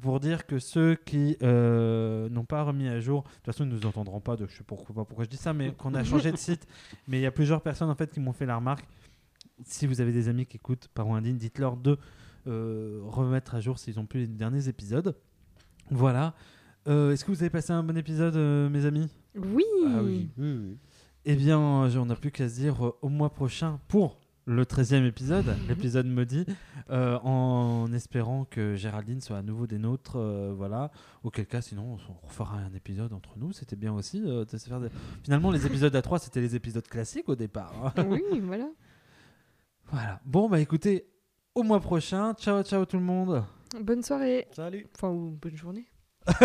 pour dire que ceux qui euh, n'ont pas remis à jour, de toute façon, ils ne nous entendront pas, donc je sais pourquoi, pas pourquoi je dis ça, mais qu'on a changé de site. Mais il y a plusieurs personnes en fait qui m'ont fait la remarque. Si vous avez des amis qui écoutent Parents Indignes, dites-leur de euh, remettre à jour s'ils ont plus les derniers épisodes. Voilà. Euh, Est-ce que vous avez passé un bon épisode, euh, mes amis? Oui. ah oui, oui, oui. Eh bien, euh, on n'a plus qu'à se dire euh, au mois prochain pour le 13e épisode, l'épisode maudit, euh, en espérant que Géraldine soit à nouveau des nôtres. euh, voilà. Auquel cas, sinon, on refera un épisode entre nous. C'était bien aussi. euh, de se faire des- Finalement, les épisodes à 3, c'était les épisodes classiques au départ. hein. Oui, voilà. voilà. Bon, bah écoutez, au mois prochain. Ciao, ciao tout le monde. Bonne soirée. Salut. Enfin, ou bonne journée.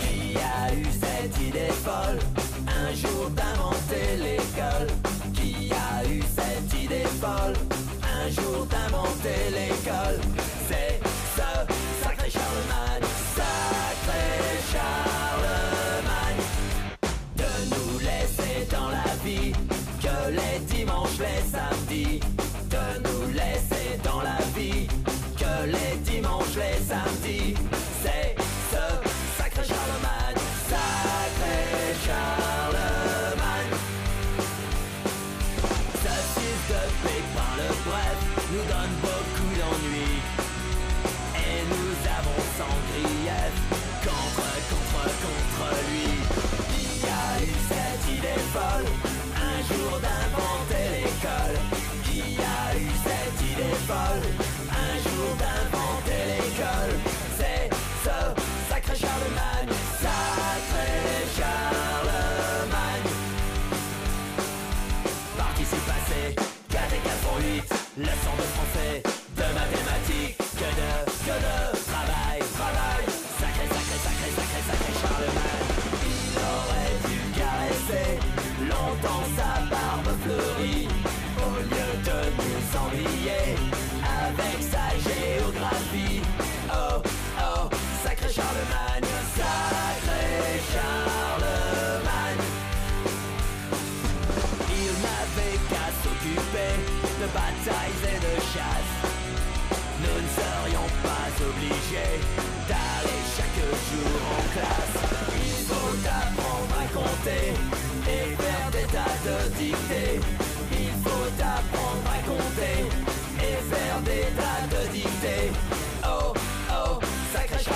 Qui a eu cette idée folle. Un jour d'inventer l'école Qui a eu cette idée folle? Un jour d'inventer l'école d'aller chaque jour en classe. Il faut apprendre à compter et faire des tas de dictées. Il faut apprendre à compter et faire des tas de dictées. Oh, oh, ça crèche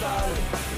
started